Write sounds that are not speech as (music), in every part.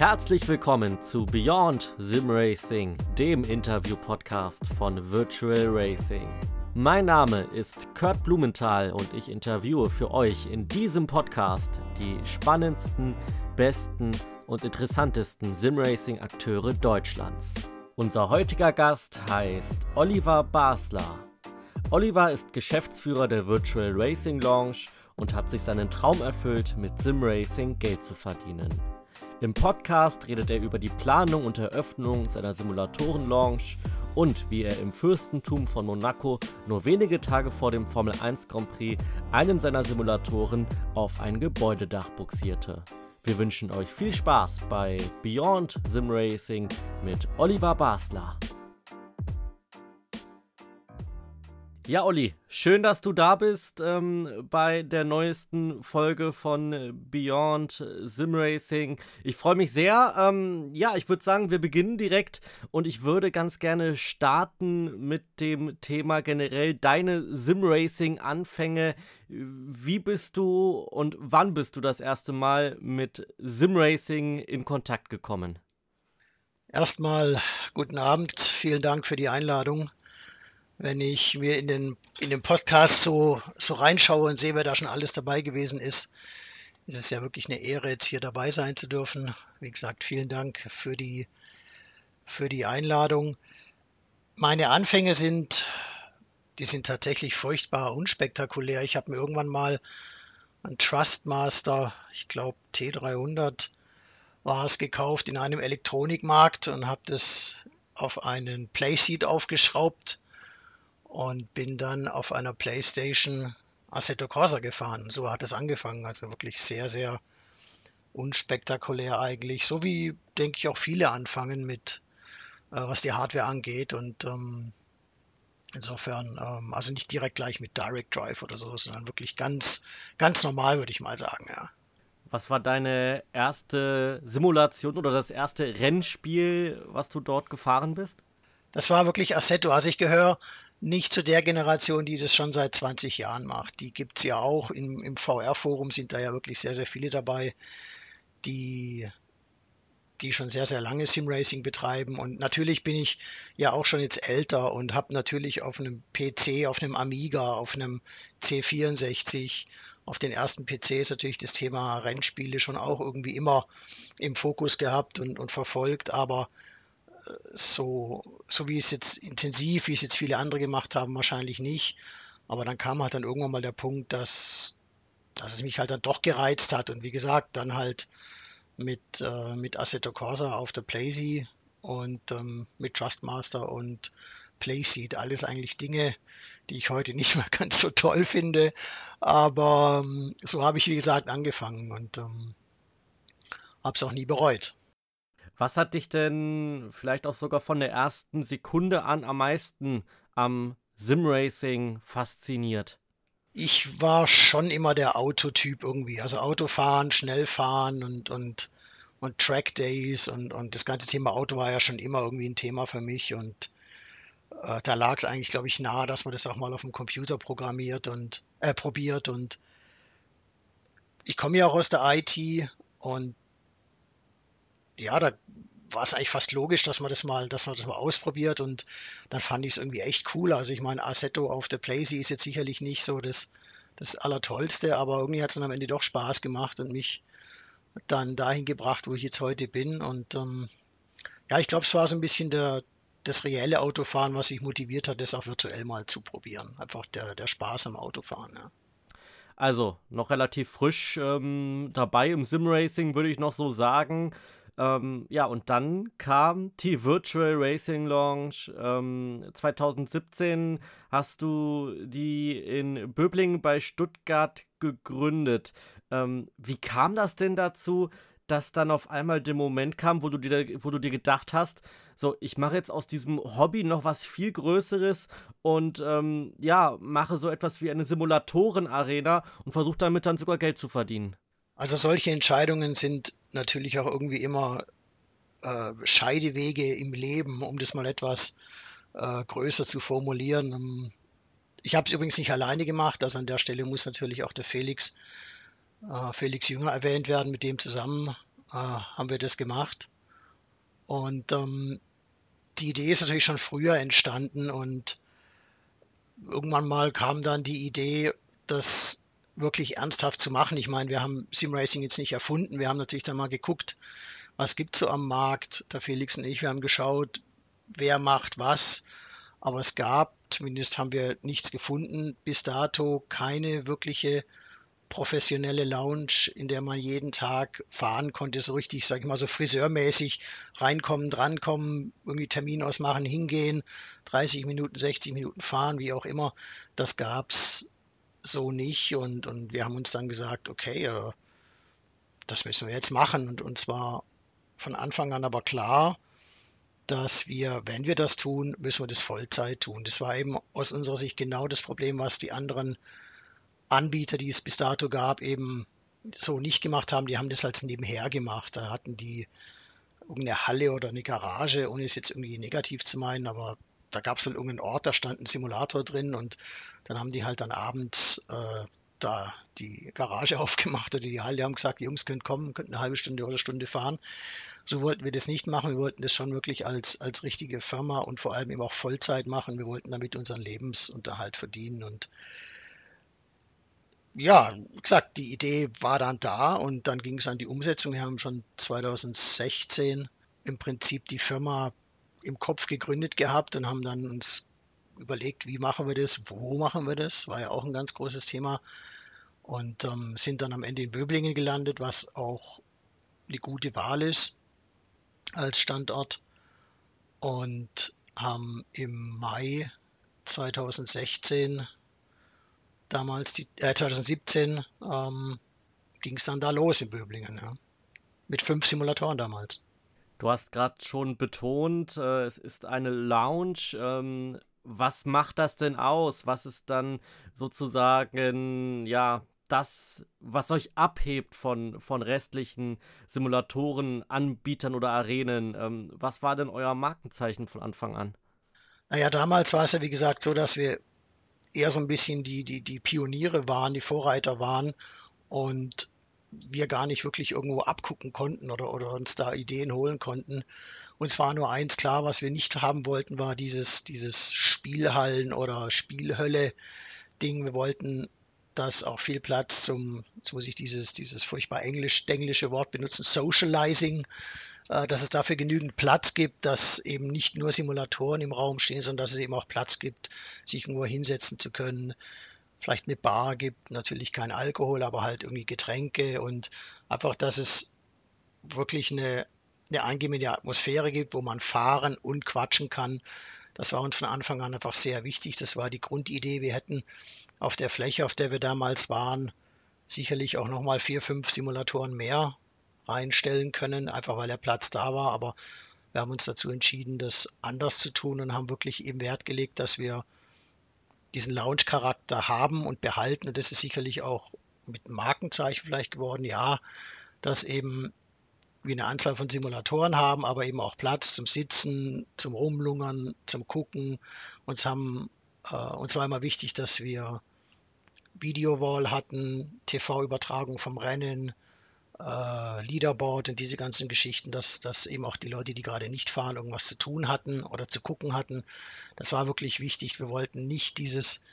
Herzlich willkommen zu Beyond Sim Racing, dem Interview-Podcast von Virtual Racing. Mein Name ist Kurt Blumenthal und ich interviewe für euch in diesem Podcast die spannendsten, besten und interessantesten Simracing-Akteure Deutschlands. Unser heutiger Gast heißt Oliver Basler. Oliver ist Geschäftsführer der Virtual Racing Lounge und hat sich seinen Traum erfüllt, mit Simracing Geld zu verdienen. Im Podcast redet er über die Planung und Eröffnung seiner Simulatoren-Launch und wie er im Fürstentum von Monaco nur wenige Tage vor dem Formel 1 Grand Prix einen seiner Simulatoren auf ein Gebäudedach buxierte. Wir wünschen euch viel Spaß bei Beyond Sim Racing mit Oliver Basler. Ja, Olli, schön, dass du da bist ähm, bei der neuesten Folge von Beyond Sim Racing. Ich freue mich sehr. Ähm, ja, ich würde sagen, wir beginnen direkt und ich würde ganz gerne starten mit dem Thema generell deine Sim Racing Anfänge. Wie bist du und wann bist du das erste Mal mit Sim Racing in Kontakt gekommen? Erstmal guten Abend, vielen Dank für die Einladung wenn ich mir in den, in den Podcast so, so reinschaue und sehe, wer da schon alles dabei gewesen ist, ist es ja wirklich eine Ehre, jetzt hier dabei sein zu dürfen. Wie gesagt, vielen Dank für die, für die Einladung. Meine Anfänge sind, die sind tatsächlich furchtbar unspektakulär. Ich habe mir irgendwann mal ein Trustmaster, ich glaube T300 war es gekauft in einem Elektronikmarkt und habe das auf einen Playseat aufgeschraubt und bin dann auf einer PlayStation Assetto Corsa gefahren. So hat es angefangen. Also wirklich sehr, sehr unspektakulär eigentlich. So wie, denke ich, auch viele anfangen mit, äh, was die Hardware angeht. Und ähm, insofern, ähm, also nicht direkt gleich mit Direct Drive oder so, sondern wirklich ganz, ganz normal, würde ich mal sagen, ja. Was war deine erste Simulation oder das erste Rennspiel, was du dort gefahren bist? Das war wirklich Assetto. Also ich gehöre nicht zu der Generation, die das schon seit 20 Jahren macht. Die gibt es ja auch. Im, im VR-Forum sind da ja wirklich sehr, sehr viele dabei, die, die schon sehr, sehr lange Simracing betreiben. Und natürlich bin ich ja auch schon jetzt älter und habe natürlich auf einem PC, auf einem Amiga, auf einem C64, auf den ersten PCs natürlich das Thema Rennspiele schon auch irgendwie immer im Fokus gehabt und, und verfolgt. Aber so, so wie es jetzt intensiv, wie es jetzt viele andere gemacht haben, wahrscheinlich nicht. Aber dann kam halt dann irgendwann mal der Punkt, dass, dass es mich halt dann doch gereizt hat. Und wie gesagt, dann halt mit, äh, mit Assetto Corsa auf der Playsee und ähm, mit Trustmaster und Playseat. Alles eigentlich Dinge, die ich heute nicht mehr (laughs) ganz so toll finde. Aber ähm, so habe ich, wie gesagt, angefangen und ähm, habe es auch nie bereut. Was hat dich denn vielleicht auch sogar von der ersten Sekunde an am meisten am Simracing fasziniert? Ich war schon immer der Autotyp irgendwie. Also Autofahren, Schnellfahren und, und, und Track Days und, und das ganze Thema Auto war ja schon immer irgendwie ein Thema für mich. Und äh, da lag es eigentlich, glaube ich, nahe, dass man das auch mal auf dem Computer programmiert und äh, probiert. Und ich komme ja auch aus der IT und ja, da war es eigentlich fast logisch, dass man das mal, dass man das mal ausprobiert und dann fand ich es irgendwie echt cool. Also ich meine, Assetto auf der Playsee ist jetzt sicherlich nicht so das, das Allertollste, aber irgendwie hat es dann am Ende doch Spaß gemacht und mich dann dahin gebracht, wo ich jetzt heute bin. Und ähm, ja, ich glaube, es war so ein bisschen der, das reelle Autofahren, was mich motiviert hat, das auch virtuell mal zu probieren. Einfach der, der Spaß am Autofahren. Ja. Also noch relativ frisch ähm, dabei im Simracing, würde ich noch so sagen. Ähm, ja, und dann kam die Virtual Racing Launch. Ähm, 2017 hast du die in Böblingen bei Stuttgart gegründet. Ähm, wie kam das denn dazu, dass dann auf einmal der Moment kam, wo du dir, wo du dir gedacht hast, so, ich mache jetzt aus diesem Hobby noch was viel Größeres und ähm, ja, mache so etwas wie eine Simulatoren-Arena und versuche damit dann sogar Geld zu verdienen? Also solche Entscheidungen sind natürlich auch irgendwie immer äh, Scheidewege im Leben, um das mal etwas äh, größer zu formulieren. Ähm, ich habe es übrigens nicht alleine gemacht, also an der Stelle muss natürlich auch der Felix, äh, Felix Jünger erwähnt werden. Mit dem zusammen äh, haben wir das gemacht. Und ähm, die Idee ist natürlich schon früher entstanden und irgendwann mal kam dann die Idee, das wirklich ernsthaft zu machen. Ich meine, wir haben Simracing jetzt nicht erfunden. Wir haben natürlich dann mal geguckt, was gibt es so am Markt. Der Felix und ich, wir haben geschaut, wer macht was. Aber es gab, zumindest haben wir nichts gefunden, bis dato keine wirkliche professionelle Lounge, in der man jeden Tag fahren konnte, so richtig, sag ich mal, so friseurmäßig reinkommen, drankommen, irgendwie Termin ausmachen, hingehen, 30 Minuten, 60 Minuten fahren, wie auch immer. Das gab es so nicht und, und wir haben uns dann gesagt, okay, äh, das müssen wir jetzt machen und uns war von Anfang an aber klar, dass wir, wenn wir das tun, müssen wir das Vollzeit tun. Das war eben aus unserer Sicht genau das Problem, was die anderen Anbieter, die es bis dato gab, eben so nicht gemacht haben. Die haben das als nebenher gemacht. Da hatten die irgendeine Halle oder eine Garage, ohne es jetzt irgendwie negativ zu meinen, aber da gab es halt irgendeinen Ort, da stand ein Simulator drin und dann haben die halt dann abends äh, da die Garage (laughs) aufgemacht oder die Halle, haben gesagt, die Jungs können kommen, können eine halbe Stunde oder Stunde fahren. So wollten wir das nicht machen. Wir wollten das schon wirklich als, als richtige Firma und vor allem eben auch Vollzeit machen. Wir wollten damit unseren Lebensunterhalt verdienen und ja, wie gesagt, die Idee war dann da und dann ging es an die Umsetzung. Wir haben schon 2016 im Prinzip die Firma im Kopf gegründet gehabt und haben dann uns überlegt, wie machen wir das, wo machen wir das, war ja auch ein ganz großes Thema und ähm, sind dann am Ende in Böblingen gelandet, was auch eine gute Wahl ist als Standort und haben im Mai 2016 damals, die, äh, 2017 ähm, ging es dann da los in Böblingen, ja. mit fünf Simulatoren damals. Du hast gerade schon betont, äh, es ist eine Lounge. Ähm, was macht das denn aus? Was ist dann sozusagen, ja, das, was euch abhebt von, von restlichen Simulatoren, Anbietern oder Arenen? Ähm, was war denn euer Markenzeichen von Anfang an? Naja, damals war es ja wie gesagt so, dass wir eher so ein bisschen die, die, die Pioniere waren, die Vorreiter waren und wir gar nicht wirklich irgendwo abgucken konnten oder, oder uns da Ideen holen konnten. Uns war nur eins klar, was wir nicht haben wollten, war dieses, dieses Spielhallen- oder Spielhölle-Ding. Wir wollten, dass auch viel Platz zum, jetzt muss ich dieses, dieses furchtbar englisch, englische Wort benutzen, Socializing, äh, dass es dafür genügend Platz gibt, dass eben nicht nur Simulatoren im Raum stehen, sondern dass es eben auch Platz gibt, sich irgendwo hinsetzen zu können, vielleicht eine Bar gibt, natürlich kein Alkohol, aber halt irgendwie Getränke und einfach, dass es wirklich eine, eine angenehme Atmosphäre gibt, wo man fahren und quatschen kann. Das war uns von Anfang an einfach sehr wichtig. Das war die Grundidee. Wir hätten auf der Fläche, auf der wir damals waren, sicherlich auch nochmal vier, fünf Simulatoren mehr reinstellen können, einfach weil der Platz da war. Aber wir haben uns dazu entschieden, das anders zu tun und haben wirklich eben Wert gelegt, dass wir diesen Lounge-Charakter haben und behalten. Und das ist sicherlich auch mit Markenzeichen vielleicht geworden, ja, dass eben wir eine Anzahl von Simulatoren haben, aber eben auch Platz zum Sitzen, zum Rumlungern, zum Gucken. Uns haben äh, uns war immer wichtig, dass wir Videowall hatten, TV-Übertragung vom Rennen, äh, Leaderboard und diese ganzen Geschichten, dass, dass eben auch die Leute, die gerade nicht fahren, irgendwas zu tun hatten oder zu gucken hatten. Das war wirklich wichtig. Wir wollten nicht dieses,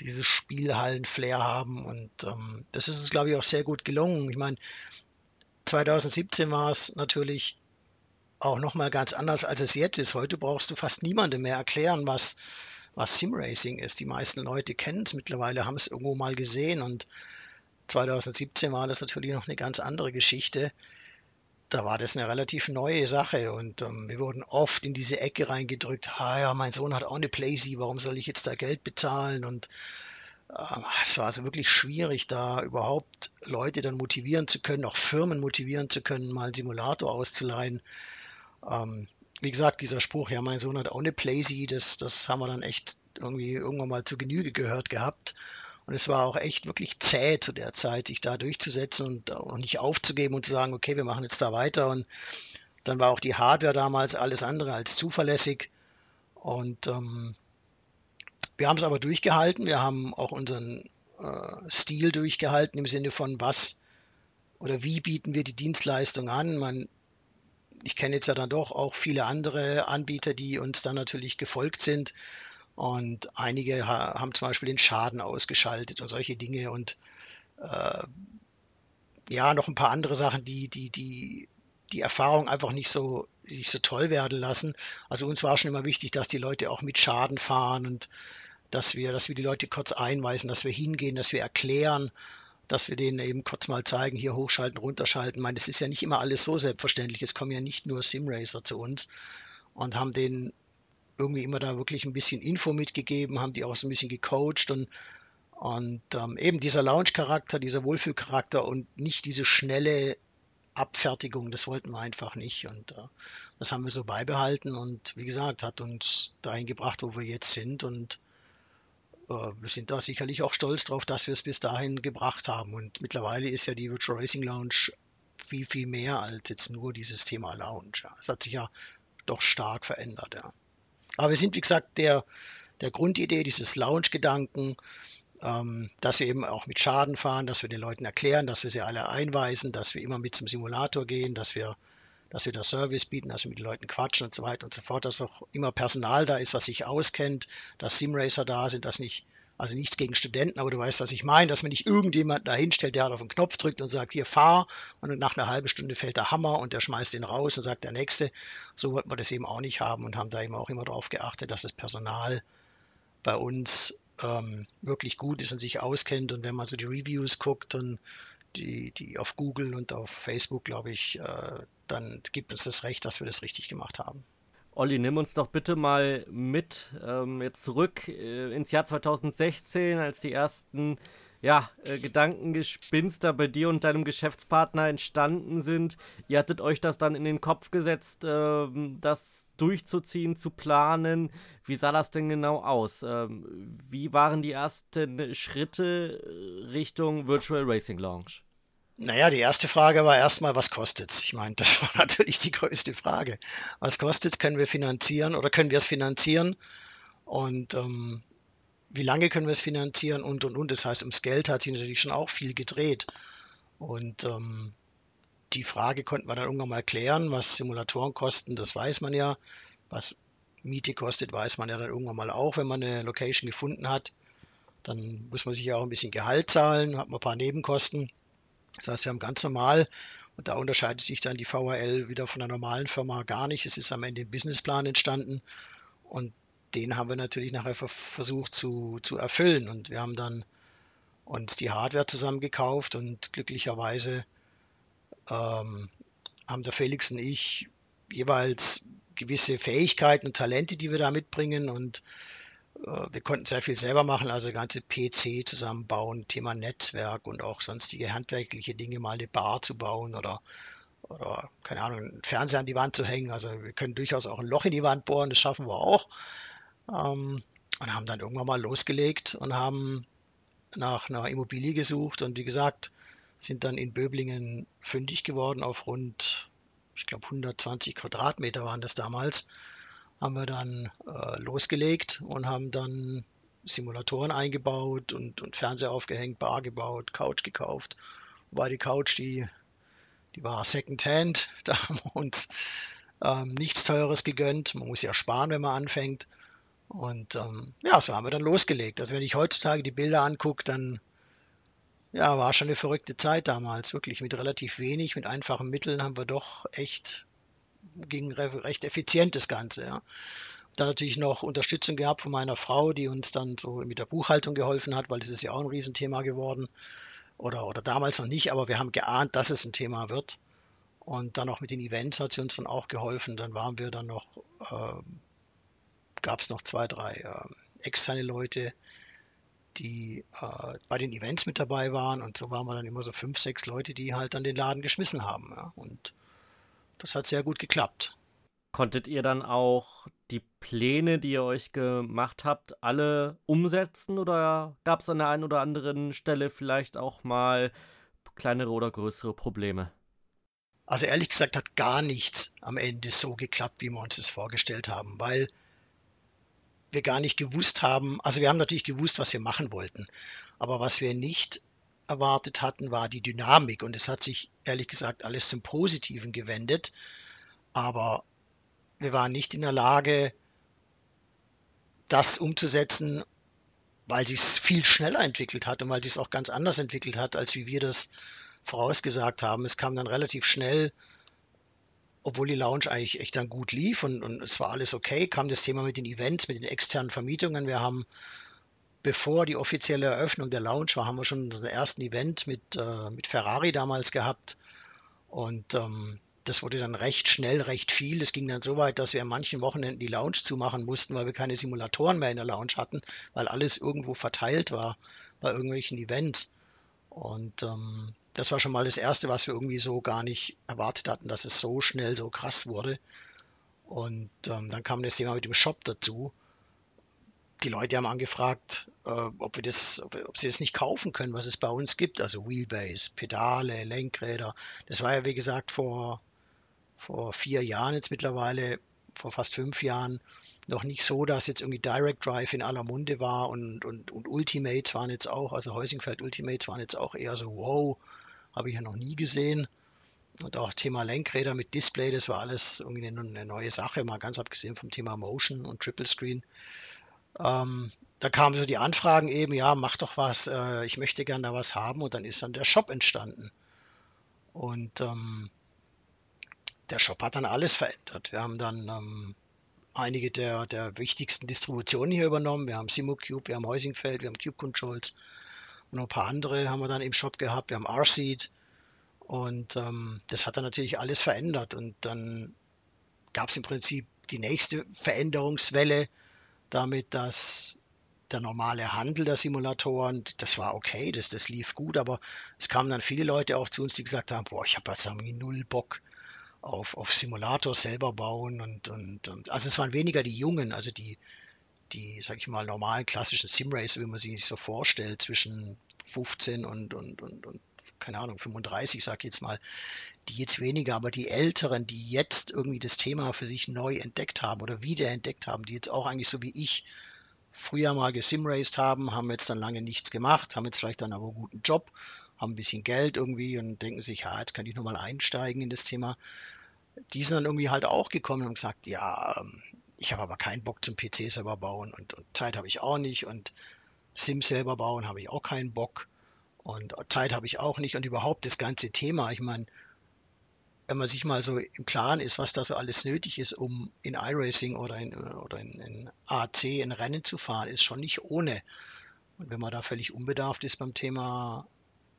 dieses Spielhallen-Flair haben und ähm, das ist uns, glaube ich, auch sehr gut gelungen. Ich meine, 2017 war es natürlich auch nochmal ganz anders, als es jetzt ist. Heute brauchst du fast niemandem mehr erklären, was, was Simracing ist. Die meisten Leute kennen es mittlerweile, haben es irgendwo mal gesehen und 2017 war das natürlich noch eine ganz andere Geschichte. Da war das eine relativ neue Sache und ähm, wir wurden oft in diese Ecke reingedrückt. Ah ja, mein Sohn hat auch eine Playsee, warum soll ich jetzt da Geld bezahlen? Und ähm, es war also wirklich schwierig, da überhaupt Leute dann motivieren zu können, auch Firmen motivieren zu können, mal einen Simulator auszuleihen. Ähm, wie gesagt, dieser Spruch, ja, mein Sohn hat auch eine Playsee, das, das haben wir dann echt irgendwie irgendwann mal zu Genüge gehört gehabt. Und es war auch echt wirklich zäh zu der Zeit, sich da durchzusetzen und, und nicht aufzugeben und zu sagen, okay, wir machen jetzt da weiter. Und dann war auch die Hardware damals alles andere als zuverlässig. Und ähm, wir haben es aber durchgehalten. Wir haben auch unseren äh, Stil durchgehalten im Sinne von, was oder wie bieten wir die Dienstleistung an? Man, ich kenne jetzt ja dann doch auch viele andere Anbieter, die uns dann natürlich gefolgt sind. Und einige haben zum Beispiel den Schaden ausgeschaltet und solche Dinge und äh, ja, noch ein paar andere Sachen, die, die, die die Erfahrung einfach nicht so, nicht so toll werden lassen. Also uns war schon immer wichtig, dass die Leute auch mit Schaden fahren und dass wir, dass wir die Leute kurz einweisen, dass wir hingehen, dass wir erklären, dass wir denen eben kurz mal zeigen, hier hochschalten, runterschalten. Ich meine, das ist ja nicht immer alles so selbstverständlich. Es kommen ja nicht nur Simracer zu uns und haben denen irgendwie immer da wirklich ein bisschen Info mitgegeben, haben die auch so ein bisschen gecoacht und, und ähm, eben dieser Lounge-Charakter, dieser Wohlfühlcharakter und nicht diese schnelle Abfertigung, das wollten wir einfach nicht. Und äh, das haben wir so beibehalten und wie gesagt, hat uns dahin gebracht, wo wir jetzt sind. Und äh, wir sind da sicherlich auch stolz drauf, dass wir es bis dahin gebracht haben. Und mittlerweile ist ja die Virtual Racing Lounge viel, viel mehr als jetzt nur dieses Thema Lounge. Es hat sich ja doch stark verändert. Ja. Aber wir sind, wie gesagt, der, der Grundidee dieses Lounge-Gedanken, ähm, dass wir eben auch mit Schaden fahren, dass wir den Leuten erklären, dass wir sie alle einweisen, dass wir immer mit zum Simulator gehen, dass wir, dass wir das Service bieten, dass wir mit den Leuten quatschen und so weiter und so fort, dass auch immer Personal da ist, was sich auskennt, dass Simracer da sind, dass nicht, also nichts gegen Studenten, aber du weißt, was ich meine, dass man nicht irgendjemand da hinstellt, der halt auf den Knopf drückt und sagt, hier fahr und nach einer halben Stunde fällt der Hammer und der schmeißt den raus und sagt der Nächste. So wollten wir das eben auch nicht haben und haben da eben auch immer darauf geachtet, dass das Personal bei uns ähm, wirklich gut ist und sich auskennt. Und wenn man so die Reviews guckt und die, die auf Google und auf Facebook, glaube ich, äh, dann gibt uns das recht, dass wir das richtig gemacht haben. Olli, nimm uns doch bitte mal mit ähm, jetzt zurück äh, ins Jahr 2016, als die ersten ja, äh, Gedankengespinster bei dir und deinem Geschäftspartner entstanden sind. Ihr hattet euch das dann in den Kopf gesetzt, äh, das durchzuziehen, zu planen. Wie sah das denn genau aus? Ähm, wie waren die ersten Schritte Richtung Virtual Racing Launch? Naja, die erste Frage war erstmal, was kostet es? Ich meine, das (laughs) war natürlich die größte Frage. Was kostet es? Können wir finanzieren oder können wir es finanzieren? Und ähm, wie lange können wir es finanzieren und und und. Das heißt, ums Geld hat sich natürlich schon auch viel gedreht. Und ähm, die Frage konnten wir dann irgendwann mal klären, was Simulatoren kosten, das weiß man ja. Was Miete kostet, weiß man ja dann irgendwann mal auch, wenn man eine Location gefunden hat. Dann muss man sich ja auch ein bisschen Gehalt zahlen, hat man ein paar Nebenkosten. Das heißt, wir haben ganz normal, und da unterscheidet sich dann die VHL wieder von einer normalen Firma gar nicht. Es ist am Ende ein Businessplan entstanden und den haben wir natürlich nachher versucht zu, zu erfüllen. Und wir haben dann uns die Hardware zusammengekauft und glücklicherweise ähm, haben der Felix und ich jeweils gewisse Fähigkeiten und Talente, die wir da mitbringen und wir konnten sehr viel selber machen, also ganze PC zusammenbauen, Thema Netzwerk und auch sonstige handwerkliche Dinge, mal eine Bar zu bauen oder, oder keine Ahnung, einen Fernseher an die Wand zu hängen. Also wir können durchaus auch ein Loch in die Wand bohren, das schaffen wir auch. Ähm, und haben dann irgendwann mal losgelegt und haben nach einer Immobilie gesucht und wie gesagt, sind dann in Böblingen fündig geworden auf rund, ich glaube 120 Quadratmeter waren das damals. Haben wir dann äh, losgelegt und haben dann Simulatoren eingebaut und, und Fernseher aufgehängt, Bar gebaut, Couch gekauft. Wobei die Couch, die, die war Secondhand, (laughs) da haben wir uns ähm, nichts Teures gegönnt. Man muss ja sparen, wenn man anfängt. Und ähm, ja, so haben wir dann losgelegt. Also wenn ich heutzutage die Bilder angucke, dann ja, war schon eine verrückte Zeit damals. Wirklich mit relativ wenig, mit einfachen Mitteln haben wir doch echt, ging recht effizient das Ganze. Ja. Dann natürlich noch Unterstützung gehabt von meiner Frau, die uns dann so mit der Buchhaltung geholfen hat, weil das ist ja auch ein Riesenthema geworden. Oder, oder damals noch nicht, aber wir haben geahnt, dass es ein Thema wird. Und dann auch mit den Events hat sie uns dann auch geholfen. Dann waren wir dann noch äh, gab es noch zwei, drei äh, externe Leute, die äh, bei den Events mit dabei waren. Und so waren wir dann immer so fünf, sechs Leute, die halt dann den Laden geschmissen haben. Ja. Und das hat sehr gut geklappt. Konntet ihr dann auch die Pläne, die ihr euch gemacht habt, alle umsetzen oder gab es an der einen oder anderen Stelle vielleicht auch mal kleinere oder größere Probleme? Also ehrlich gesagt hat gar nichts am Ende so geklappt, wie wir uns das vorgestellt haben, weil wir gar nicht gewusst haben, also wir haben natürlich gewusst, was wir machen wollten, aber was wir nicht, erwartet hatten, war die Dynamik. Und es hat sich ehrlich gesagt alles zum Positiven gewendet. Aber wir waren nicht in der Lage, das umzusetzen, weil sich es viel schneller entwickelt hat und weil sich es auch ganz anders entwickelt hat, als wie wir das vorausgesagt haben. Es kam dann relativ schnell, obwohl die Lounge eigentlich echt dann gut lief und, und es war alles okay, kam das Thema mit den Events, mit den externen Vermietungen. Wir haben, bevor die offizielle Eröffnung der Lounge war, haben wir schon unseren ersten Event mit, äh, mit Ferrari damals gehabt. Und ähm, das wurde dann recht schnell, recht viel. Es ging dann so weit, dass wir an manchen Wochenenden die Lounge zumachen mussten, weil wir keine Simulatoren mehr in der Lounge hatten, weil alles irgendwo verteilt war bei irgendwelchen Events. Und ähm, das war schon mal das Erste, was wir irgendwie so gar nicht erwartet hatten, dass es so schnell so krass wurde. Und ähm, dann kam das Thema mit dem Shop dazu. Die Leute haben angefragt, äh, ob, wir das, ob, ob, sie das nicht kaufen können, was es bei uns gibt. Also Wheelbase, Pedale, Lenkräder. Das war ja, wie gesagt, vor vor vier Jahren jetzt mittlerweile, vor fast fünf Jahren, noch nicht so, dass jetzt irgendwie Direct Drive in aller Munde war und, und, und Ultimates waren jetzt auch, also Heusingfeld Ultimates waren jetzt auch eher so, wow, habe ich ja noch nie gesehen. Und auch Thema Lenkräder mit Display, das war alles irgendwie eine, eine neue Sache, mal ganz abgesehen vom Thema Motion und Triple Screen. Ähm, da kamen so die Anfragen eben, ja, mach doch was, äh, ich möchte gerne da was haben und dann ist dann der Shop entstanden. Und ähm, der Shop hat dann alles verändert. Wir haben dann ähm, einige der, der wichtigsten Distributionen hier übernommen. Wir haben SimoCube, wir haben Heusingfeld, wir haben Cube Controls und noch ein paar andere haben wir dann im Shop gehabt. Wir haben RSeed und ähm, das hat dann natürlich alles verändert. Und dann gab es im Prinzip die nächste Veränderungswelle damit, dass der normale Handel der Simulatoren, das war okay, das, das lief gut, aber es kamen dann viele Leute auch zu uns, die gesagt haben, boah, ich habe jetzt irgendwie null Bock, auf, auf Simulator selber bauen und, und, und also es waren weniger die Jungen, also die, die, sag ich mal, normalen klassischen Simracer, wie man sie sich so vorstellt, zwischen 15 und, und, und, und keine Ahnung, 35, sag ich jetzt mal, die jetzt weniger, aber die Älteren, die jetzt irgendwie das Thema für sich neu entdeckt haben oder wieder entdeckt haben, die jetzt auch eigentlich so wie ich früher mal gesimraced haben, haben jetzt dann lange nichts gemacht, haben jetzt vielleicht dann aber einen guten Job, haben ein bisschen Geld irgendwie und denken sich, ja, jetzt kann ich nochmal einsteigen in das Thema. Die sind dann irgendwie halt auch gekommen und gesagt, ja, ähm, ich habe aber keinen Bock zum PC selber bauen und, und Zeit habe ich auch nicht und Sim selber bauen habe ich auch keinen Bock und Zeit habe ich auch nicht und überhaupt das ganze Thema, ich meine, wenn man sich mal so im Klaren ist, was da so alles nötig ist, um in iRacing oder in, oder in, in AC ein Rennen zu fahren, ist schon nicht ohne. Und wenn man da völlig unbedarft ist beim Thema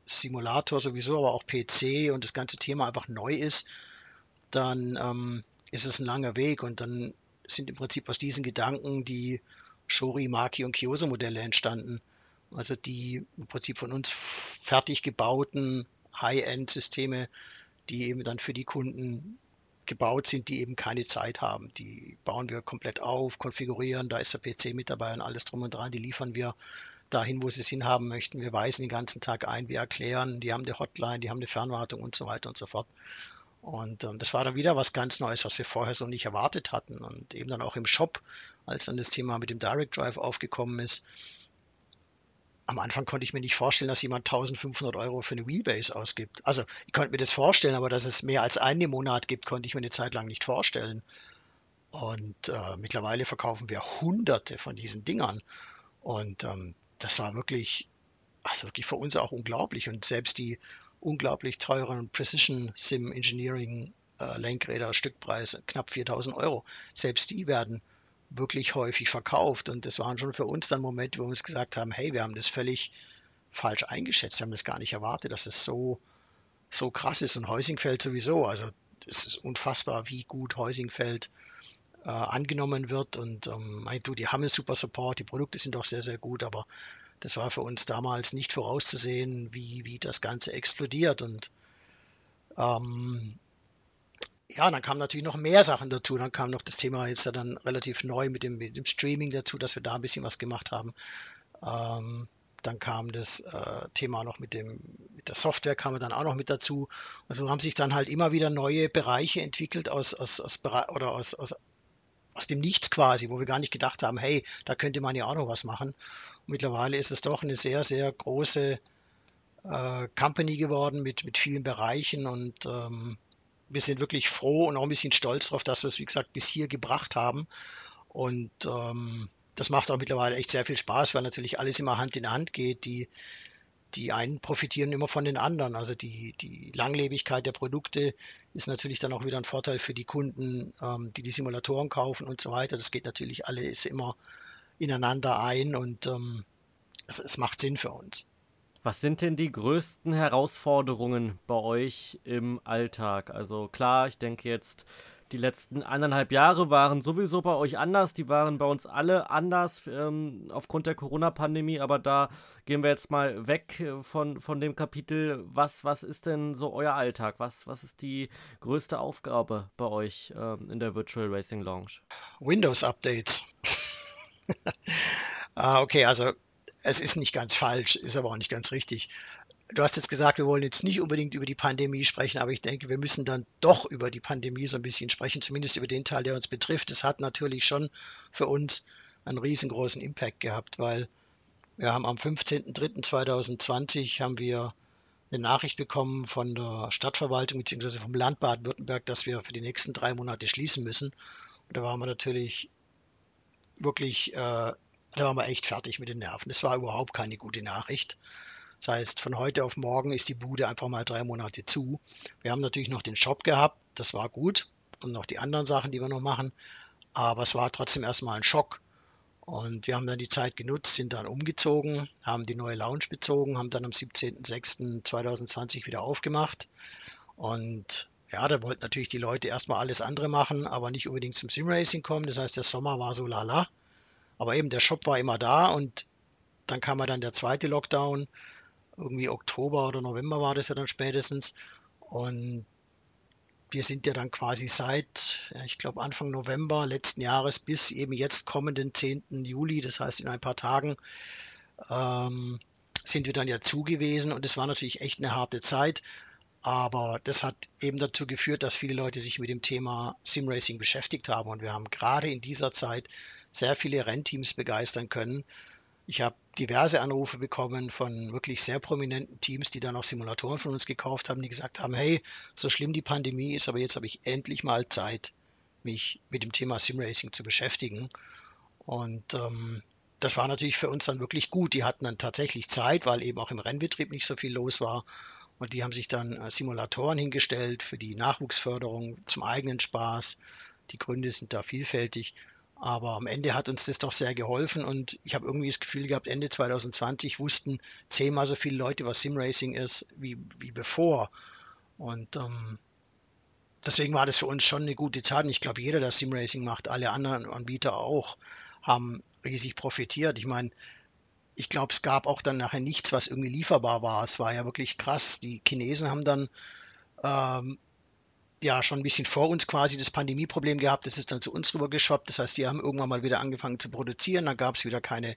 Simulator sowieso, aber auch PC und das ganze Thema einfach neu ist, dann ähm, ist es ein langer Weg und dann sind im Prinzip aus diesen Gedanken die Shori, Maki und Kyoso Modelle entstanden. Also die im Prinzip von uns fertig gebauten High-End-Systeme, die eben dann für die Kunden gebaut sind, die eben keine Zeit haben. Die bauen wir komplett auf, konfigurieren, da ist der PC mit dabei und alles drum und dran, die liefern wir dahin, wo sie es hinhaben möchten. Wir weisen den ganzen Tag ein, wir erklären, die haben eine Hotline, die haben eine Fernwartung und so weiter und so fort. Und ähm, das war dann wieder was ganz Neues, was wir vorher so nicht erwartet hatten. Und eben dann auch im Shop, als dann das Thema mit dem Direct Drive aufgekommen ist. Am Anfang konnte ich mir nicht vorstellen, dass jemand 1500 Euro für eine Wheelbase ausgibt. Also ich konnte mir das vorstellen, aber dass es mehr als einen im Monat gibt, konnte ich mir eine Zeit lang nicht vorstellen. Und äh, mittlerweile verkaufen wir hunderte von diesen Dingern. Und ähm, das war wirklich, also wirklich für uns auch unglaublich. Und selbst die unglaublich teuren Precision Sim Engineering äh, Lenkräder, Stückpreis knapp 4000 Euro, selbst die werden wirklich häufig verkauft. Und das waren schon für uns dann Momente, wo wir uns gesagt haben, hey, wir haben das völlig falsch eingeschätzt. Wir haben das gar nicht erwartet, dass es so, so krass ist. Und Heusingfeld sowieso. Also es ist unfassbar, wie gut Heusingfeld äh, angenommen wird. Und ähm, du, die haben einen super Support, die Produkte sind auch sehr, sehr gut, aber das war für uns damals nicht vorauszusehen, wie, wie das Ganze explodiert. Und ähm, ja, dann kamen natürlich noch mehr Sachen dazu. Dann kam noch das Thema jetzt ja dann relativ neu mit dem, mit dem Streaming dazu, dass wir da ein bisschen was gemacht haben. Ähm, dann kam das äh, Thema noch mit dem mit der Software kam dann auch noch mit dazu. Also haben sich dann halt immer wieder neue Bereiche entwickelt aus, aus, aus oder aus, aus, aus dem Nichts quasi, wo wir gar nicht gedacht haben, hey, da könnte man ja auch noch was machen. Und mittlerweile ist es doch eine sehr, sehr große äh, Company geworden mit, mit vielen Bereichen und ähm, wir sind wirklich froh und auch ein bisschen stolz darauf, dass wir es, wie gesagt, bis hier gebracht haben. Und ähm, das macht auch mittlerweile echt sehr viel Spaß, weil natürlich alles immer Hand in Hand geht. Die, die einen profitieren immer von den anderen. Also die, die Langlebigkeit der Produkte ist natürlich dann auch wieder ein Vorteil für die Kunden, ähm, die die Simulatoren kaufen und so weiter. Das geht natürlich alles immer ineinander ein und ähm, es, es macht Sinn für uns. Was sind denn die größten Herausforderungen bei euch im Alltag? Also klar, ich denke jetzt, die letzten eineinhalb Jahre waren sowieso bei euch anders. Die waren bei uns alle anders ähm, aufgrund der Corona-Pandemie. Aber da gehen wir jetzt mal weg von, von dem Kapitel. Was, was ist denn so euer Alltag? Was, was ist die größte Aufgabe bei euch ähm, in der Virtual Racing Lounge? Windows-Updates. (laughs) ah, okay, also es ist nicht ganz falsch, ist aber auch nicht ganz richtig. Du hast jetzt gesagt, wir wollen jetzt nicht unbedingt über die Pandemie sprechen, aber ich denke, wir müssen dann doch über die Pandemie so ein bisschen sprechen, zumindest über den Teil, der uns betrifft. Es hat natürlich schon für uns einen riesengroßen Impact gehabt, weil wir haben am 15.03.2020 haben wir eine Nachricht bekommen von der Stadtverwaltung bzw. vom Land Baden-Württemberg, dass wir für die nächsten drei Monate schließen müssen. Und da waren wir natürlich wirklich äh, da waren wir echt fertig mit den Nerven. Das war überhaupt keine gute Nachricht. Das heißt, von heute auf morgen ist die Bude einfach mal drei Monate zu. Wir haben natürlich noch den Shop gehabt, das war gut. Und noch die anderen Sachen, die wir noch machen. Aber es war trotzdem erstmal ein Schock. Und wir haben dann die Zeit genutzt, sind dann umgezogen, haben die neue Lounge bezogen, haben dann am 17.06.2020 wieder aufgemacht. Und ja, da wollten natürlich die Leute erstmal alles andere machen, aber nicht unbedingt zum Simracing kommen. Das heißt, der Sommer war so lala. Aber eben der Shop war immer da und dann kam ja dann der zweite Lockdown. Irgendwie Oktober oder November war das ja dann spätestens. Und wir sind ja dann quasi seit, ich glaube, Anfang November letzten Jahres bis eben jetzt kommenden 10. Juli, das heißt in ein paar Tagen, ähm, sind wir dann ja zugewiesen. Und es war natürlich echt eine harte Zeit. Aber das hat eben dazu geführt, dass viele Leute sich mit dem Thema Simracing beschäftigt haben. Und wir haben gerade in dieser Zeit sehr viele Rennteams begeistern können. Ich habe diverse Anrufe bekommen von wirklich sehr prominenten Teams, die dann auch Simulatoren von uns gekauft haben, die gesagt haben, hey, so schlimm die Pandemie ist, aber jetzt habe ich endlich mal Zeit, mich mit dem Thema Simracing zu beschäftigen. Und ähm, das war natürlich für uns dann wirklich gut. Die hatten dann tatsächlich Zeit, weil eben auch im Rennbetrieb nicht so viel los war. Und die haben sich dann äh, Simulatoren hingestellt für die Nachwuchsförderung zum eigenen Spaß. Die Gründe sind da vielfältig. Aber am Ende hat uns das doch sehr geholfen und ich habe irgendwie das Gefühl gehabt, Ende 2020 wussten zehnmal so viele Leute, was Simracing ist, wie, wie bevor. Und ähm, deswegen war das für uns schon eine gute Zeit. Und ich glaube, jeder, der Simracing macht, alle anderen Anbieter auch, haben riesig profitiert. Ich meine, ich glaube, es gab auch dann nachher nichts, was irgendwie lieferbar war. Es war ja wirklich krass. Die Chinesen haben dann ähm, ja schon ein bisschen vor uns quasi das Pandemieproblem gehabt. Das ist dann zu uns rüber geschoppt. Das heißt, die haben irgendwann mal wieder angefangen zu produzieren. Dann gab es wieder keine,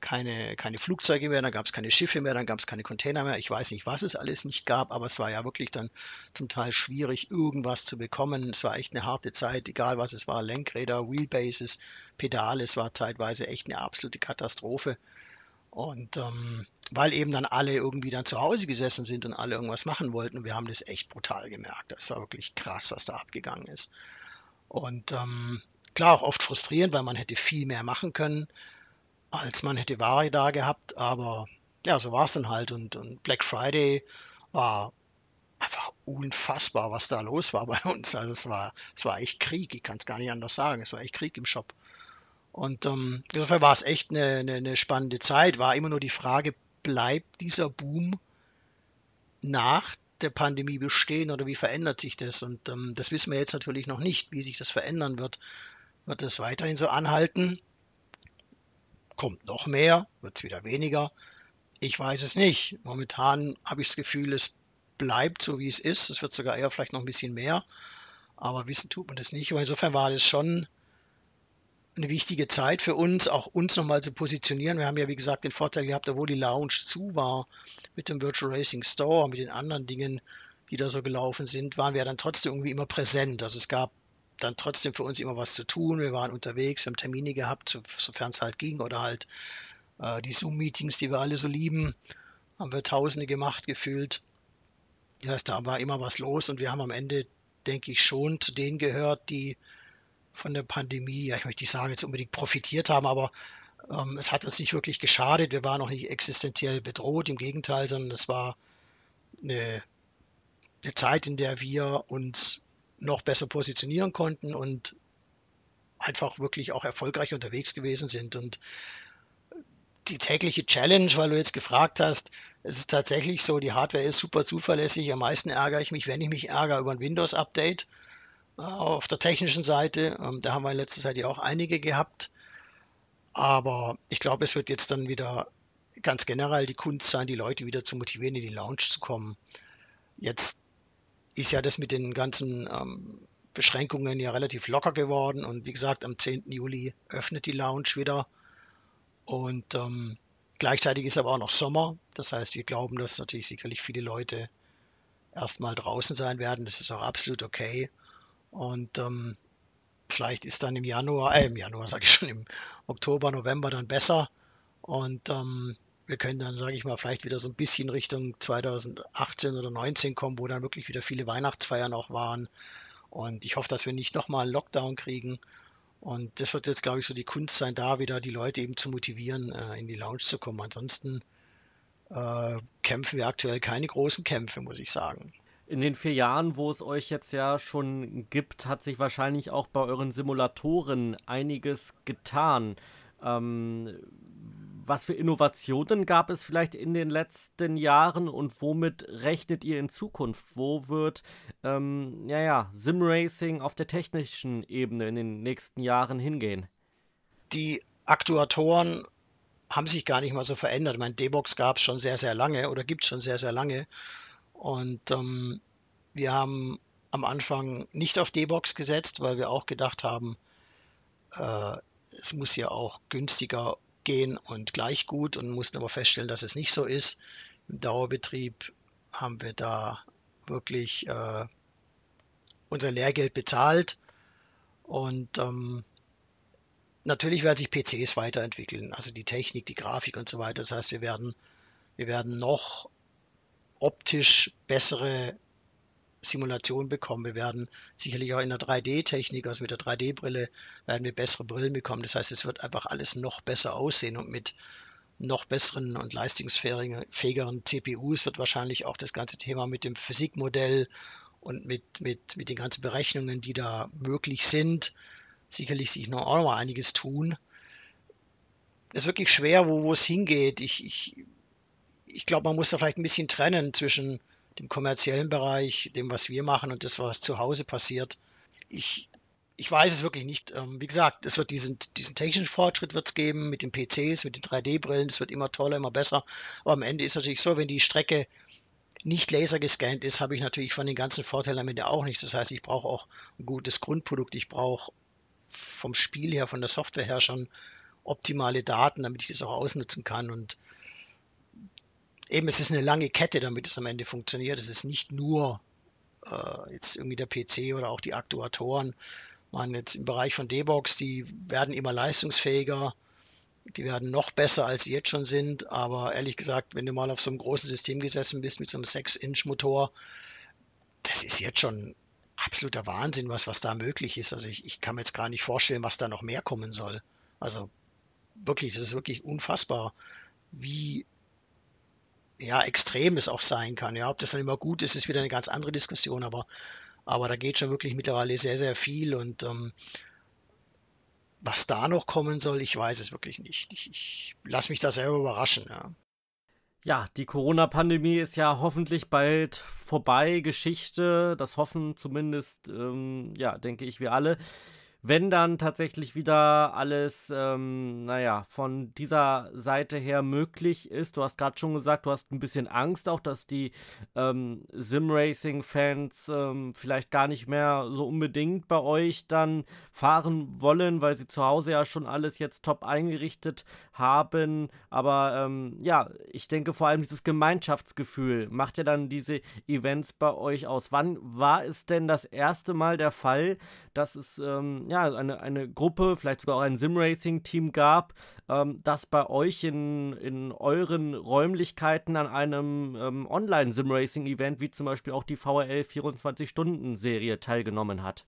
keine, keine Flugzeuge mehr, dann gab es keine Schiffe mehr, dann gab es keine Container mehr. Ich weiß nicht, was es alles nicht gab, aber es war ja wirklich dann zum Teil schwierig, irgendwas zu bekommen. Es war echt eine harte Zeit, egal was es war. Lenkräder, Wheelbases, Pedale, es war zeitweise echt eine absolute Katastrophe. Und ähm, weil eben dann alle irgendwie dann zu Hause gesessen sind und alle irgendwas machen wollten. Und wir haben das echt brutal gemerkt. Das war wirklich krass, was da abgegangen ist. Und ähm, klar, auch oft frustrierend, weil man hätte viel mehr machen können, als man hätte Ware da gehabt. Aber ja, so war es dann halt. Und, und Black Friday war einfach unfassbar, was da los war bei uns. Also es war, es war echt Krieg, ich kann es gar nicht anders sagen. Es war echt Krieg im Shop. Und ähm, insofern war es echt eine, eine, eine spannende Zeit. War immer nur die Frage, bleibt dieser Boom nach der Pandemie bestehen oder wie verändert sich das? Und ähm, das wissen wir jetzt natürlich noch nicht, wie sich das verändern wird. Wird es weiterhin so anhalten? Kommt noch mehr? Wird es wieder weniger? Ich weiß es nicht. Momentan habe ich das Gefühl, es bleibt so, wie es ist. Es wird sogar eher vielleicht noch ein bisschen mehr. Aber wissen tut man das nicht. Aber insofern war das schon eine wichtige Zeit für uns, auch uns nochmal zu positionieren. Wir haben ja, wie gesagt, den Vorteil gehabt, obwohl die Lounge zu war mit dem Virtual Racing Store, mit den anderen Dingen, die da so gelaufen sind, waren wir dann trotzdem irgendwie immer präsent. Also es gab dann trotzdem für uns immer was zu tun. Wir waren unterwegs, wir haben Termine gehabt, sofern es halt ging, oder halt äh, die Zoom-Meetings, die wir alle so lieben. haben wir Tausende gemacht, gefühlt. Das heißt, da war immer was los und wir haben am Ende, denke ich, schon zu denen gehört, die von der Pandemie, ja, ich möchte nicht sagen, jetzt unbedingt profitiert haben, aber ähm, es hat uns nicht wirklich geschadet. Wir waren noch nicht existenziell bedroht, im Gegenteil, sondern es war eine, eine Zeit, in der wir uns noch besser positionieren konnten und einfach wirklich auch erfolgreich unterwegs gewesen sind. Und die tägliche Challenge, weil du jetzt gefragt hast, es ist tatsächlich so, die Hardware ist super zuverlässig. Am meisten ärgere ich mich, wenn ich mich ärgere über ein Windows-Update auf der technischen Seite. Ähm, da haben wir in letzter Zeit ja auch einige gehabt. Aber ich glaube, es wird jetzt dann wieder ganz generell die Kunst sein, die Leute wieder zu motivieren, in die Lounge zu kommen. Jetzt ist ja das mit den ganzen ähm, Beschränkungen ja relativ locker geworden und wie gesagt, am 10. Juli öffnet die Lounge wieder. Und ähm, gleichzeitig ist aber auch noch Sommer. Das heißt, wir glauben, dass natürlich sicherlich viele Leute erstmal draußen sein werden. Das ist auch absolut okay. Und ähm, vielleicht ist dann im Januar, äh, im Januar sage ich schon, im Oktober, November dann besser. Und ähm, wir können dann, sage ich mal, vielleicht wieder so ein bisschen Richtung 2018 oder 2019 kommen, wo dann wirklich wieder viele Weihnachtsfeiern auch waren. Und ich hoffe, dass wir nicht nochmal einen Lockdown kriegen. Und das wird jetzt, glaube ich, so die Kunst sein, da wieder die Leute eben zu motivieren, äh, in die Lounge zu kommen. Ansonsten äh, kämpfen wir aktuell keine großen Kämpfe, muss ich sagen. In den vier Jahren, wo es euch jetzt ja schon gibt, hat sich wahrscheinlich auch bei euren Simulatoren einiges getan. Ähm, was für Innovationen gab es vielleicht in den letzten Jahren und womit rechnet ihr in Zukunft? Wo wird ähm, ja, ja, Simracing auf der technischen Ebene in den nächsten Jahren hingehen? Die Aktuatoren haben sich gar nicht mal so verändert. Mein D-Box gab es schon sehr, sehr lange oder gibt es schon sehr, sehr lange. Und ähm, wir haben am Anfang nicht auf D-Box gesetzt, weil wir auch gedacht haben, äh, es muss ja auch günstiger gehen und gleich gut und mussten aber feststellen, dass es nicht so ist. Im Dauerbetrieb haben wir da wirklich äh, unser Lehrgeld bezahlt und ähm, natürlich werden sich PCs weiterentwickeln, also die Technik, die Grafik und so weiter. Das heißt, wir werden, wir werden noch optisch bessere Simulation bekommen. Wir werden sicherlich auch in der 3D-Technik, also mit der 3D-Brille, werden wir bessere Brillen bekommen. Das heißt, es wird einfach alles noch besser aussehen und mit noch besseren und leistungsfähigeren CPUs wird wahrscheinlich auch das ganze Thema mit dem Physikmodell und mit, mit, mit den ganzen Berechnungen, die da möglich sind, sicherlich sich noch auch noch einiges tun. Es ist wirklich schwer, wo, wo es hingeht. Ich, ich, ich glaube, man muss da vielleicht ein bisschen trennen zwischen dem kommerziellen Bereich, dem, was wir machen und das, was zu Hause passiert. Ich, ich weiß es wirklich nicht. Ähm, wie gesagt, es wird diesen, diesen technischen Fortschritt wird's geben mit den PCs, mit den 3D-Brillen. Es wird immer toller, immer besser. Aber am Ende ist natürlich so, wenn die Strecke nicht laser gescannt ist, habe ich natürlich von den ganzen Vorteilen am Ende auch nichts. Das heißt, ich brauche auch ein gutes Grundprodukt. Ich brauche vom Spiel her, von der Software her schon optimale Daten, damit ich das auch ausnutzen kann. Und eben, es ist eine lange Kette, damit es am Ende funktioniert. Es ist nicht nur äh, jetzt irgendwie der PC oder auch die Aktuatoren. Man jetzt im Bereich von D-Box, die werden immer leistungsfähiger, die werden noch besser, als sie jetzt schon sind. Aber ehrlich gesagt, wenn du mal auf so einem großen System gesessen bist mit so einem 6-Inch-Motor, das ist jetzt schon absoluter Wahnsinn, was, was da möglich ist. Also ich, ich kann mir jetzt gar nicht vorstellen, was da noch mehr kommen soll. Also wirklich, das ist wirklich unfassbar, wie ja, extrem es auch sein kann. Ja, ob das dann immer gut ist, ist wieder eine ganz andere Diskussion, aber, aber da geht schon wirklich mittlerweile sehr, sehr viel und ähm, was da noch kommen soll, ich weiß es wirklich nicht. Ich, ich lasse mich da selber überraschen. Ja. Ja, die Corona-Pandemie ist ja hoffentlich bald vorbei, Geschichte. Das hoffen zumindest, ähm, ja, denke ich, wir alle wenn dann tatsächlich wieder alles, ähm, naja, von dieser Seite her möglich ist. Du hast gerade schon gesagt, du hast ein bisschen Angst auch, dass die ähm, Sim-Racing-Fans ähm, vielleicht gar nicht mehr so unbedingt bei euch dann fahren wollen, weil sie zu Hause ja schon alles jetzt top eingerichtet haben. Aber ähm, ja, ich denke vor allem dieses Gemeinschaftsgefühl macht ja dann diese Events bei euch aus. Wann war es denn das erste Mal der Fall, dass es, ähm, ja, ja, eine, eine Gruppe, vielleicht sogar auch ein Sim-Racing-Team gab, ähm, das bei euch in, in euren Räumlichkeiten an einem ähm, Online-Sim-Racing-Event, wie zum Beispiel auch die VRL 24-Stunden-Serie, teilgenommen hat?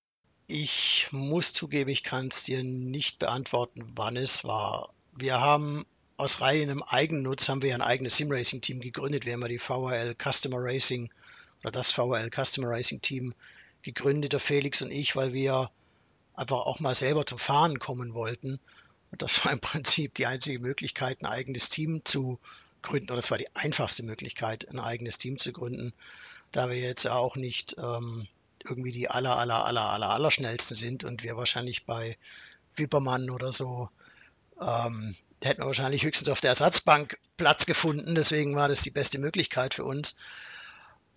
Ich muss zugeben, ich kann es dir nicht beantworten, wann es war. Wir haben aus reinem Eigennutz haben wir ein eigenes Sim-Racing-Team gegründet. Wir haben ja die VRL Customer Racing oder das VRL Customer Racing Team gegründet, der Felix und ich, weil wir einfach auch mal selber zum Fahren kommen wollten. Und das war im Prinzip die einzige Möglichkeit, ein eigenes Team zu gründen. Oder das war die einfachste Möglichkeit, ein eigenes Team zu gründen, da wir jetzt auch nicht ähm, irgendwie die aller, aller, aller, aller, aller schnellsten sind und wir wahrscheinlich bei Wippermann oder so ähm, hätten wir wahrscheinlich höchstens auf der Ersatzbank Platz gefunden. Deswegen war das die beste Möglichkeit für uns.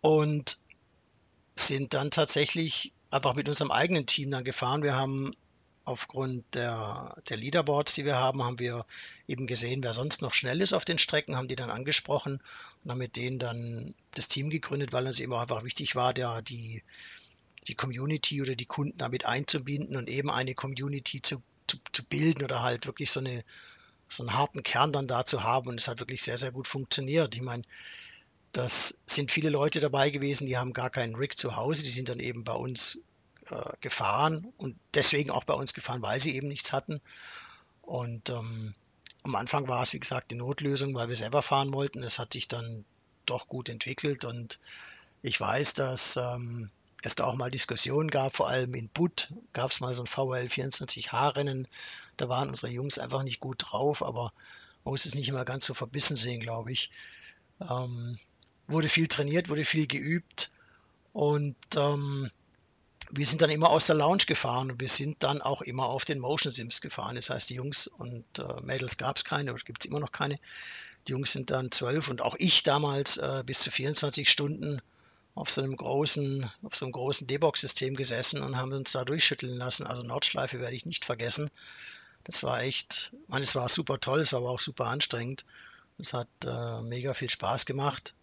Und sind dann tatsächlich einfach mit unserem eigenen Team dann gefahren. Wir haben aufgrund der, der Leaderboards, die wir haben, haben wir eben gesehen, wer sonst noch schnell ist auf den Strecken, haben die dann angesprochen und haben mit denen dann das Team gegründet, weil uns eben auch einfach wichtig war, der, die, die Community oder die Kunden damit einzubinden und eben eine Community zu, zu, zu bilden oder halt wirklich so, eine, so einen harten Kern dann da zu haben. Und es hat wirklich sehr, sehr gut funktioniert. Ich meine, das sind viele Leute dabei gewesen, die haben gar keinen Rig zu Hause, die sind dann eben bei uns äh, gefahren und deswegen auch bei uns gefahren, weil sie eben nichts hatten. Und ähm, am Anfang war es, wie gesagt, die Notlösung, weil wir selber fahren wollten. Es hat sich dann doch gut entwickelt und ich weiß, dass ähm, es da auch mal Diskussionen gab, vor allem in Butt gab es mal so ein VL 24H-Rennen. Da waren unsere Jungs einfach nicht gut drauf, aber man muss es nicht immer ganz so verbissen sehen, glaube ich. Ähm, wurde viel trainiert, wurde viel geübt und ähm, wir sind dann immer aus der Lounge gefahren und wir sind dann auch immer auf den Motion Sims gefahren. Das heißt, die Jungs und äh, Mädels gab es keine, oder gibt es immer noch keine. Die Jungs sind dann zwölf und auch ich damals äh, bis zu 24 Stunden auf so einem großen, auf so einem großen D-Box-System gesessen und haben uns da durchschütteln lassen. Also Nordschleife werde ich nicht vergessen. Das war echt, meine, es war super toll, es war aber auch super anstrengend. Es hat äh, mega viel Spaß gemacht.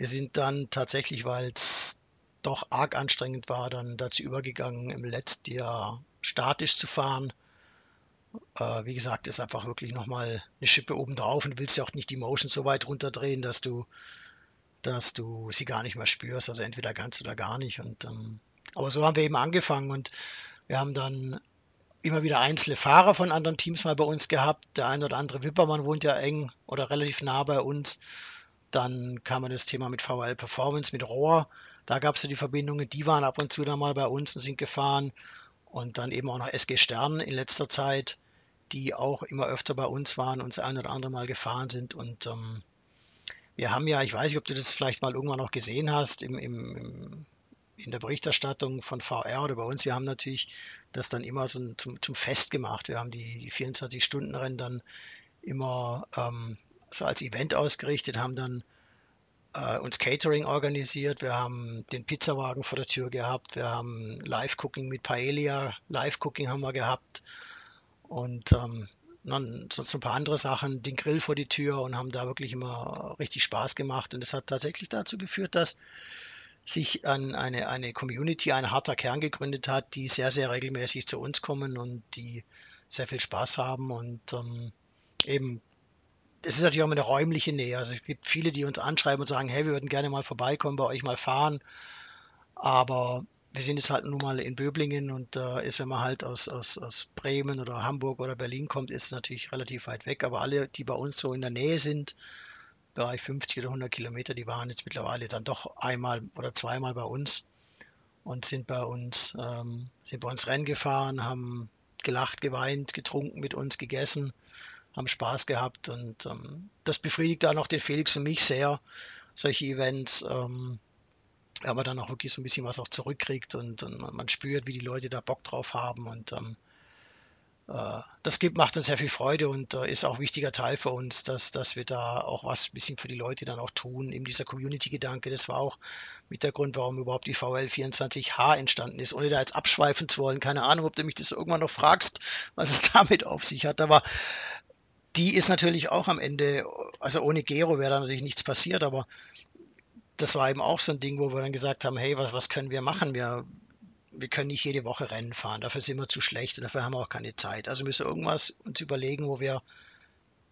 Wir sind dann tatsächlich, weil es doch arg anstrengend war, dann dazu übergegangen, im letzten Jahr statisch zu fahren. Äh, wie gesagt, ist einfach wirklich nochmal eine Schippe oben drauf und willst ja auch nicht die Motion so weit runterdrehen, dass du dass du sie gar nicht mehr spürst. Also entweder ganz oder gar nicht. Und, ähm, aber so haben wir eben angefangen und wir haben dann immer wieder einzelne Fahrer von anderen Teams mal bei uns gehabt. Der ein oder andere Wippermann wohnt ja eng oder relativ nah bei uns. Dann kam das Thema mit VL Performance, mit Rohr. Da gab es ja die Verbindungen, die waren ab und zu dann mal bei uns und sind gefahren. Und dann eben auch noch SG Stern in letzter Zeit, die auch immer öfter bei uns waren und das ein oder andere Mal gefahren sind. Und ähm, wir haben ja, ich weiß nicht, ob du das vielleicht mal irgendwann noch gesehen hast, im, im, im in der Berichterstattung von VR oder bei uns, wir haben natürlich das dann immer so zum, zum Fest gemacht. Wir haben die, die 24-Stunden-Rennen dann immer ähm, so als Event ausgerichtet, haben dann äh, uns Catering organisiert, wir haben den Pizzawagen vor der Tür gehabt, wir haben Live-Cooking mit Paella, Live-Cooking haben wir gehabt. Und ähm, dann sonst ein paar andere Sachen, den Grill vor die Tür und haben da wirklich immer richtig Spaß gemacht. Und es hat tatsächlich dazu geführt, dass sich an eine, eine Community, ein harter Kern gegründet hat, die sehr, sehr regelmäßig zu uns kommen und die sehr viel Spaß haben. Und ähm, eben es ist natürlich auch eine räumliche Nähe. Also es gibt viele, die uns anschreiben und sagen, hey, wir würden gerne mal vorbeikommen, bei euch mal fahren. Aber wir sind jetzt halt nun mal in Böblingen und äh, ist, wenn man halt aus, aus, aus Bremen oder Hamburg oder Berlin kommt, ist es natürlich relativ weit weg. Aber alle, die bei uns so in der Nähe sind, Bereich 50 oder 100 Kilometer, die waren jetzt mittlerweile dann doch einmal oder zweimal bei uns und sind bei uns, ähm, sind bei uns Rennen gefahren, haben gelacht, geweint, getrunken mit uns, gegessen, haben Spaß gehabt und ähm, das befriedigt auch den Felix und mich sehr, solche Events. Ähm, wenn man dann auch wirklich so ein bisschen was auch zurückkriegt und, und man, spürt, wie die Leute da Bock drauf haben und ähm, äh, das gibt, macht uns sehr viel Freude und äh, ist auch ein wichtiger Teil für uns, dass, dass wir da auch was ein bisschen für die Leute dann auch tun. Eben dieser Community-Gedanke, das war auch mit der Grund, warum überhaupt die VL24H entstanden ist, ohne da jetzt abschweifen zu wollen. Keine Ahnung, ob du mich das irgendwann noch fragst, was es (laughs) damit auf sich hat, aber die ist natürlich auch am Ende, also ohne Gero wäre da natürlich nichts passiert, aber das war eben auch so ein Ding, wo wir dann gesagt haben, hey, was, was können wir machen? Wir, wir können nicht jede Woche Rennen fahren, dafür sind wir zu schlecht und dafür haben wir auch keine Zeit. Also müssen wir irgendwas uns überlegen, wo wir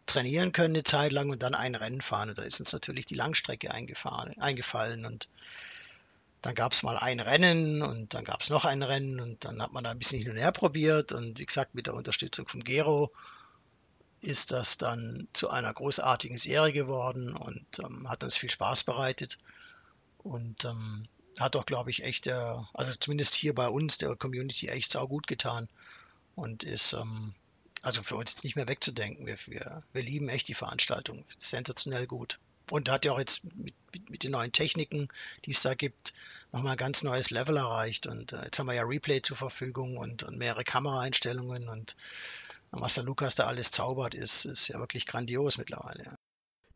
trainieren können eine Zeit lang und dann ein Rennen fahren. Und da ist uns natürlich die Langstrecke eingefallen und dann gab es mal ein Rennen und dann gab es noch ein Rennen und dann hat man da ein bisschen hin und her probiert und wie gesagt mit der Unterstützung vom Gero ist das dann zu einer großartigen Serie geworden und ähm, hat uns viel Spaß bereitet und ähm, hat doch, glaube ich, echt, der, also zumindest hier bei uns, der Community, echt sau gut getan und ist ähm, also für uns jetzt nicht mehr wegzudenken. Wir, wir, wir lieben echt die Veranstaltung, sensationell gut. Und hat ja auch jetzt mit, mit, mit den neuen Techniken, die es da gibt, nochmal ein ganz neues Level erreicht. Und äh, jetzt haben wir ja Replay zur Verfügung und, und mehrere Kameraeinstellungen und was der Lukas da alles zaubert, ist, ist ja wirklich grandios mittlerweile.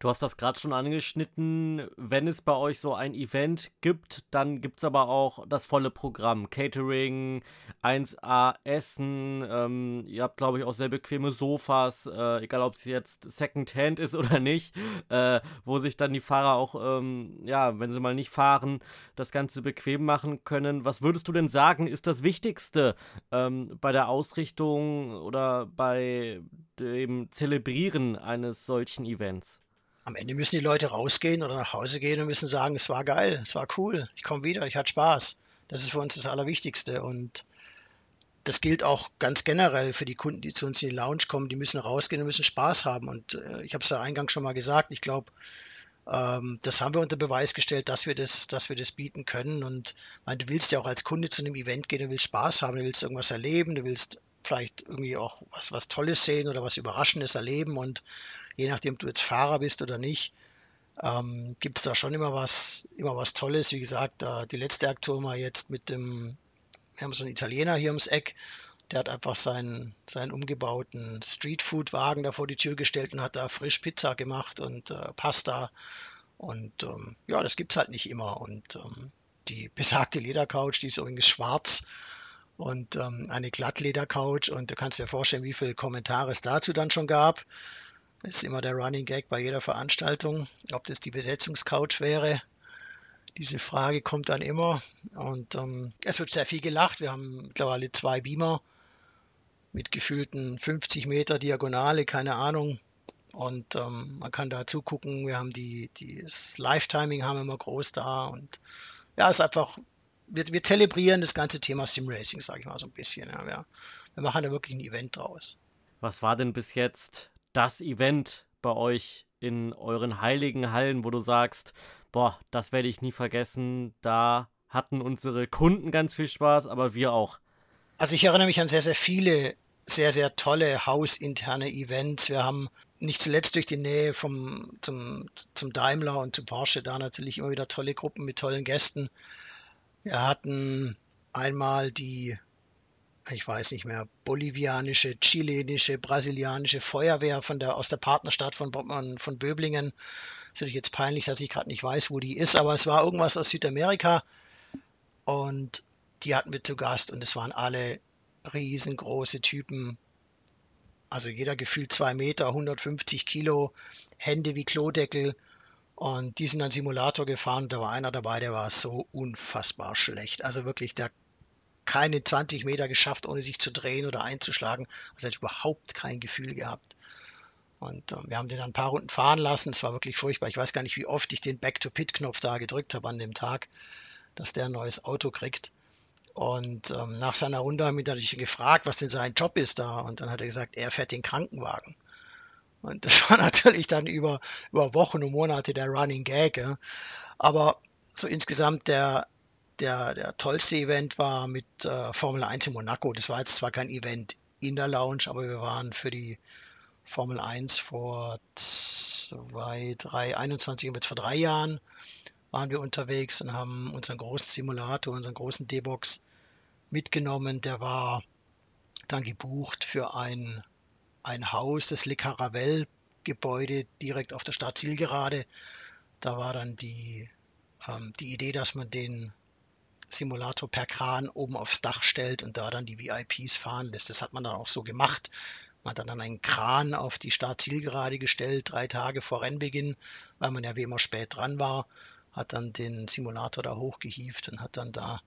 Du hast das gerade schon angeschnitten. Wenn es bei euch so ein Event gibt, dann gibt es aber auch das volle Programm. Catering, 1A Essen. Ähm, ihr habt, glaube ich, auch sehr bequeme Sofas, äh, egal ob es jetzt Secondhand ist (laughs) oder nicht, äh, wo sich dann die Fahrer auch, ähm, ja, wenn sie mal nicht fahren, das Ganze bequem machen können. Was würdest du denn sagen, ist das Wichtigste ähm, bei der Ausrichtung oder bei dem Zelebrieren eines solchen Events? Am Ende müssen die Leute rausgehen oder nach Hause gehen und müssen sagen, es war geil, es war cool, ich komme wieder, ich hatte Spaß. Das ist für uns das Allerwichtigste. Und das gilt auch ganz generell für die Kunden, die zu uns in die Lounge kommen. Die müssen rausgehen und müssen Spaß haben. Und äh, ich habe es ja eingangs schon mal gesagt, ich glaube, ähm, das haben wir unter Beweis gestellt, dass wir das, dass wir das bieten können. Und meine, du willst ja auch als Kunde zu einem Event gehen, du willst Spaß haben, du willst irgendwas erleben, du willst vielleicht irgendwie auch was, was Tolles sehen oder was Überraschendes erleben. Und je nachdem, ob du jetzt Fahrer bist oder nicht, ähm, gibt es da schon immer was, immer was Tolles. Wie gesagt, äh, die letzte Aktion war jetzt mit dem, wir haben so einen Italiener hier ums Eck, der hat einfach seinen, seinen umgebauten Streetfood-Wagen da vor die Tür gestellt und hat da frisch Pizza gemacht und äh, Pasta. Und ähm, ja, das gibt es halt nicht immer. Und ähm, die besagte Ledercouch, die ist übrigens schwarz und ähm, eine Glattledercouch. Und du kannst dir vorstellen, wie viele Kommentare es dazu dann schon gab. Ist immer der Running Gag bei jeder Veranstaltung, ob das die Besetzungscouch wäre. Diese Frage kommt dann immer. Und ähm, es wird sehr viel gelacht. Wir haben mittlerweile zwei Beamer mit gefühlten 50 Meter Diagonale, keine Ahnung. Und ähm, man kann da zugucken. Wir haben die, die das Live-Timing haben immer groß da. Und ja, es ist einfach, wir, wir zelebrieren das ganze Thema Sim Racing, sage ich mal so ein bisschen. Ja. Wir, wir machen da wirklich ein Event draus. Was war denn bis jetzt das Event bei euch in euren heiligen Hallen, wo du sagst, boah, das werde ich nie vergessen, da hatten unsere Kunden ganz viel Spaß, aber wir auch. Also ich erinnere mich an sehr, sehr viele sehr, sehr tolle hausinterne Events. Wir haben nicht zuletzt durch die Nähe vom, zum, zum Daimler und zu Porsche da natürlich immer wieder tolle Gruppen mit tollen Gästen. Wir hatten einmal die ich weiß nicht mehr, bolivianische, chilenische, brasilianische Feuerwehr von der, aus der Partnerstadt von, von Böblingen. ist natürlich jetzt peinlich, dass ich gerade nicht weiß, wo die ist, aber es war irgendwas aus Südamerika und die hatten wir zu Gast und es waren alle riesengroße Typen. Also jeder gefühlt zwei Meter, 150 Kilo, Hände wie Klodeckel. Und die sind dann Simulator gefahren. Da war einer dabei, der war so unfassbar schlecht. Also wirklich, der keine 20 Meter geschafft, ohne sich zu drehen oder einzuschlagen. Also hat überhaupt kein Gefühl gehabt. Und äh, wir haben den dann ein paar Runden fahren lassen. Es war wirklich furchtbar. Ich weiß gar nicht, wie oft ich den Back-to-Pit-Knopf da gedrückt habe an dem Tag, dass der ein neues Auto kriegt. Und ähm, nach seiner Runde haben wir natürlich gefragt, was denn sein Job ist da. Und dann hat er gesagt, er fährt den Krankenwagen. Und das (laughs) war natürlich dann über, über Wochen und Monate der Running Gag. Ja. Aber so insgesamt der, der, der tollste Event war mit äh, Formel 1 in Monaco. Das war jetzt zwar kein Event in der Lounge, aber wir waren für die Formel 1 vor zwei, drei, 21, vor drei Jahren waren wir unterwegs und haben unseren großen Simulator, unseren großen D-Box mitgenommen. Der war dann gebucht für ein, ein Haus, das Le Caravelle Gebäude direkt auf der Startzielgerade. Da war dann die, ähm, die Idee, dass man den Simulator per Kran oben aufs Dach stellt und da dann die VIPs fahren lässt. Das hat man dann auch so gemacht. Man hat dann einen Kran auf die Startzielgerade gestellt, drei Tage vor Rennbeginn, weil man ja wie immer spät dran war, hat dann den Simulator da hochgehievt und hat dann da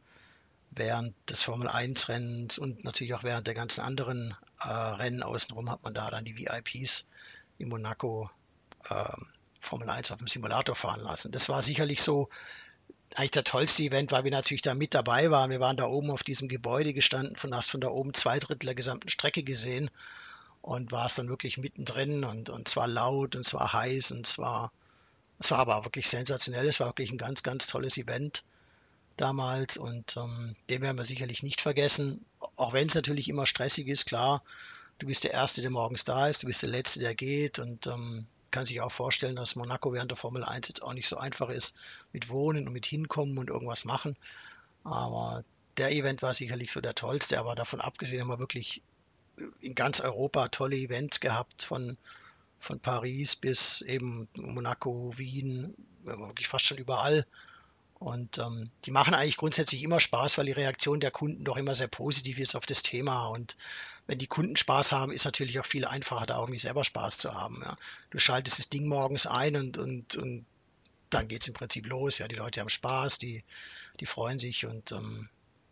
während des Formel 1 Rennens und natürlich auch während der ganzen anderen äh, Rennen außenrum hat man da dann die VIPs in Monaco äh, Formel 1 auf dem Simulator fahren lassen. Das war sicherlich so eigentlich der tollste Event, weil wir natürlich da mit dabei waren. Wir waren da oben auf diesem Gebäude gestanden, von hast von da oben zwei Drittel der gesamten Strecke gesehen und war es dann wirklich mittendrin und, und zwar laut und zwar heiß und zwar es war aber wirklich sensationell. Es war wirklich ein ganz, ganz tolles Event damals und ähm, den werden wir sicherlich nicht vergessen. Auch wenn es natürlich immer stressig ist, klar. Du bist der Erste, der morgens da ist, du bist der Letzte, der geht und ähm, kann sich auch vorstellen, dass Monaco während der Formel 1 jetzt auch nicht so einfach ist mit Wohnen und mit Hinkommen und irgendwas machen. Aber der Event war sicherlich so der tollste, aber davon abgesehen haben wir wirklich in ganz Europa tolle Events gehabt, von, von Paris bis eben Monaco, Wien, wirklich fast schon überall. Und ähm, die machen eigentlich grundsätzlich immer Spaß, weil die Reaktion der Kunden doch immer sehr positiv ist auf das Thema. Und wenn die Kunden Spaß haben, ist natürlich auch viel einfacher, da irgendwie selber Spaß zu haben. Ja. Du schaltest das Ding morgens ein und, und, und dann geht es im Prinzip los. Ja. Die Leute haben Spaß, die, die freuen sich und ähm,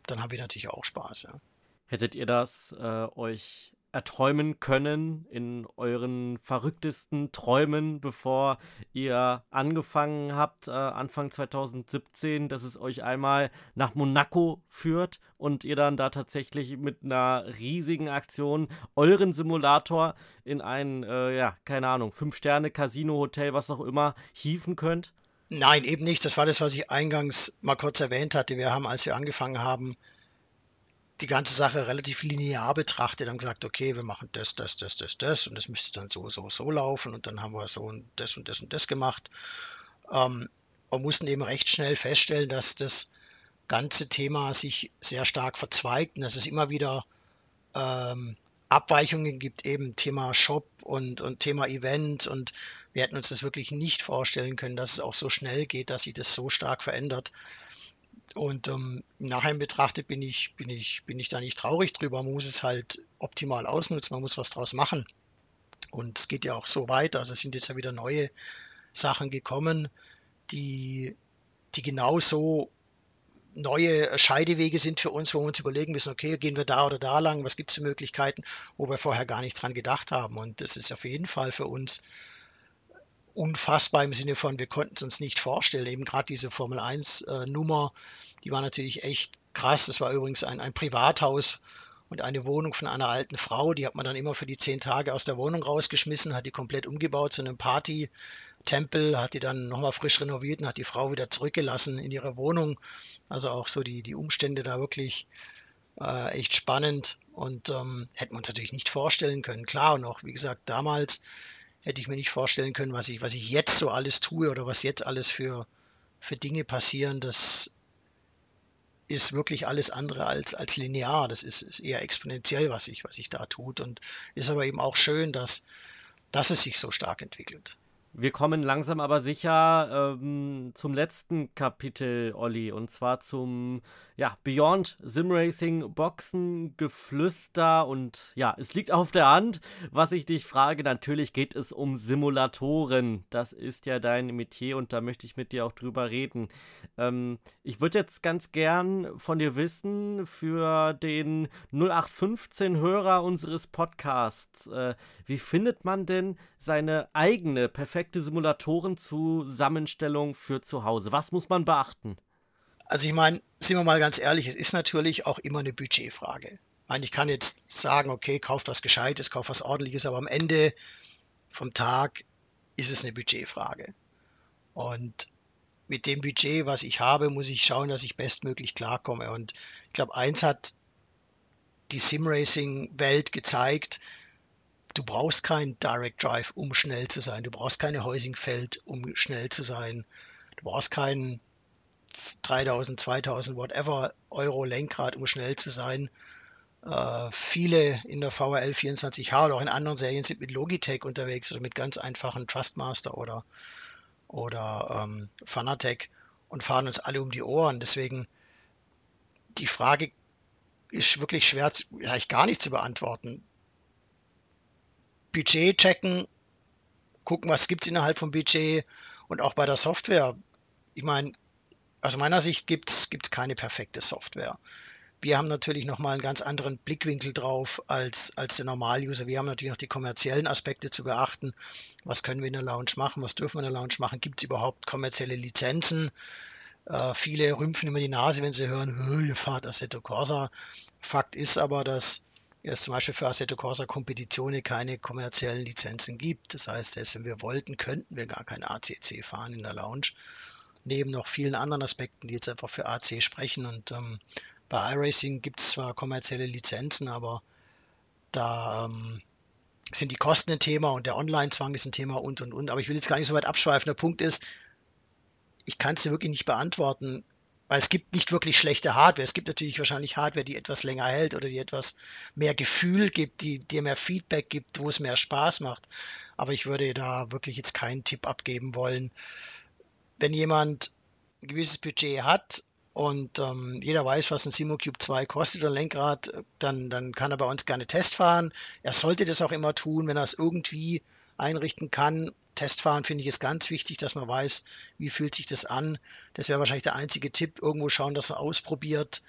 dann haben wir natürlich auch Spaß. Ja. Hättet ihr das äh, euch erträumen können in euren verrücktesten Träumen, bevor ihr angefangen habt, äh, Anfang 2017, dass es euch einmal nach Monaco führt und ihr dann da tatsächlich mit einer riesigen Aktion euren Simulator in ein, äh, ja, keine Ahnung, Fünf-Sterne-Casino-Hotel, was auch immer, hieven könnt? Nein, eben nicht. Das war das, was ich eingangs mal kurz erwähnt hatte. Wir haben, als wir angefangen haben, die ganze Sache relativ linear betrachtet und gesagt, okay, wir machen das, das, das, das, das und das müsste dann so, so, so laufen und dann haben wir so und das und das und das gemacht. Ähm, und mussten eben recht schnell feststellen, dass das ganze Thema sich sehr stark verzweigt und dass es immer wieder ähm, Abweichungen gibt, eben Thema Shop und, und Thema Event und wir hätten uns das wirklich nicht vorstellen können, dass es auch so schnell geht, dass sich das so stark verändert. Und ähm, nachher betrachtet bin ich, bin, ich, bin ich da nicht traurig drüber. Man muss es halt optimal ausnutzen, man muss was draus machen. Und es geht ja auch so weiter. Also es sind jetzt ja wieder neue Sachen gekommen, die, die genauso neue Scheidewege sind für uns, wo wir uns überlegen müssen, okay, gehen wir da oder da lang, was gibt es für Möglichkeiten, wo wir vorher gar nicht dran gedacht haben. Und das ist auf jeden Fall für uns unfassbar im Sinne von, wir konnten es uns nicht vorstellen. Eben gerade diese Formel 1 äh, die war natürlich echt krass. Das war übrigens ein, ein Privathaus und eine Wohnung von einer alten Frau. Die hat man dann immer für die zehn Tage aus der Wohnung rausgeschmissen, hat die komplett umgebaut zu einem Party-Tempel, hat die dann nochmal frisch renoviert und hat die Frau wieder zurückgelassen in ihre Wohnung. Also auch so die, die Umstände da wirklich äh, echt spannend und ähm, hätten wir uns natürlich nicht vorstellen können. Klar, auch wie gesagt, damals hätte ich mir nicht vorstellen können, was ich, was ich jetzt so alles tue oder was jetzt alles für, für Dinge passieren. Das ist wirklich alles andere als, als linear. Das ist, ist eher exponentiell, was sich was ich da tut. Und ist aber eben auch schön, dass, dass es sich so stark entwickelt. Wir kommen langsam aber sicher ähm, zum letzten Kapitel, Olli, und zwar zum ja, Beyond Sim Racing Boxen Geflüster und ja, es liegt auf der Hand, was ich dich frage. Natürlich geht es um Simulatoren. Das ist ja dein Metier und da möchte ich mit dir auch drüber reden. Ähm, ich würde jetzt ganz gern von dir wissen, für den 0815 Hörer unseres Podcasts, äh, wie findet man denn seine eigene perfekte Simulatoren-Zusammenstellung für zu Hause? Was muss man beachten? Also ich meine, sind wir mal ganz ehrlich, es ist natürlich auch immer eine Budgetfrage. Ich meine, ich kann jetzt sagen, okay, kauf was Gescheites, kauf was Ordentliches, aber am Ende vom Tag ist es eine Budgetfrage. Und mit dem Budget, was ich habe, muss ich schauen, dass ich bestmöglich klarkomme. Und ich glaube, eins hat die Sim-Racing-Welt gezeigt, du brauchst kein Direct Drive, um schnell zu sein. Du brauchst keine Heusingfeld, um schnell zu sein. Du brauchst keinen 3000, 2000, whatever Euro Lenkrad, um schnell zu sein. Äh, viele in der VRL 24H oder auch in anderen Serien sind mit Logitech unterwegs oder mit ganz einfachen Trustmaster oder, oder ähm, Fanatec und fahren uns alle um die Ohren. Deswegen die Frage ist wirklich schwer, eigentlich gar nicht zu beantworten. Budget checken, gucken, was gibt es innerhalb vom Budget und auch bei der Software. Ich meine, aus meiner Sicht gibt es keine perfekte Software. Wir haben natürlich nochmal einen ganz anderen Blickwinkel drauf als, als der Normal-User. Wir haben natürlich noch die kommerziellen Aspekte zu beachten. Was können wir in der Lounge machen? Was dürfen wir in der Lounge machen? Gibt es überhaupt kommerzielle Lizenzen? Äh, viele rümpfen immer die Nase, wenn sie hören, ihr fahrt Assetto Corsa. Fakt ist aber, dass es zum Beispiel für Assetto Corsa Competizione keine kommerziellen Lizenzen gibt. Das heißt, selbst wenn wir wollten, könnten wir gar kein ACC fahren in der Lounge. Neben noch vielen anderen Aspekten, die jetzt einfach für AC sprechen. Und ähm, bei iRacing gibt es zwar kommerzielle Lizenzen, aber da ähm, sind die Kosten ein Thema und der Online-Zwang ist ein Thema und und und. Aber ich will jetzt gar nicht so weit abschweifen. Der Punkt ist, ich kann es dir wirklich nicht beantworten. Weil es gibt nicht wirklich schlechte Hardware. Es gibt natürlich wahrscheinlich Hardware, die etwas länger hält oder die etwas mehr Gefühl gibt, die dir mehr Feedback gibt, wo es mehr Spaß macht. Aber ich würde da wirklich jetzt keinen Tipp abgeben wollen. Wenn jemand ein gewisses Budget hat und ähm, jeder weiß, was ein SimoCube 2 kostet oder Lenkrad, dann, dann kann er bei uns gerne Test fahren. Er sollte das auch immer tun, wenn er es irgendwie einrichten kann. Testfahren finde ich ist ganz wichtig, dass man weiß, wie fühlt sich das an. Das wäre wahrscheinlich der einzige Tipp. Irgendwo schauen, dass er ausprobiert.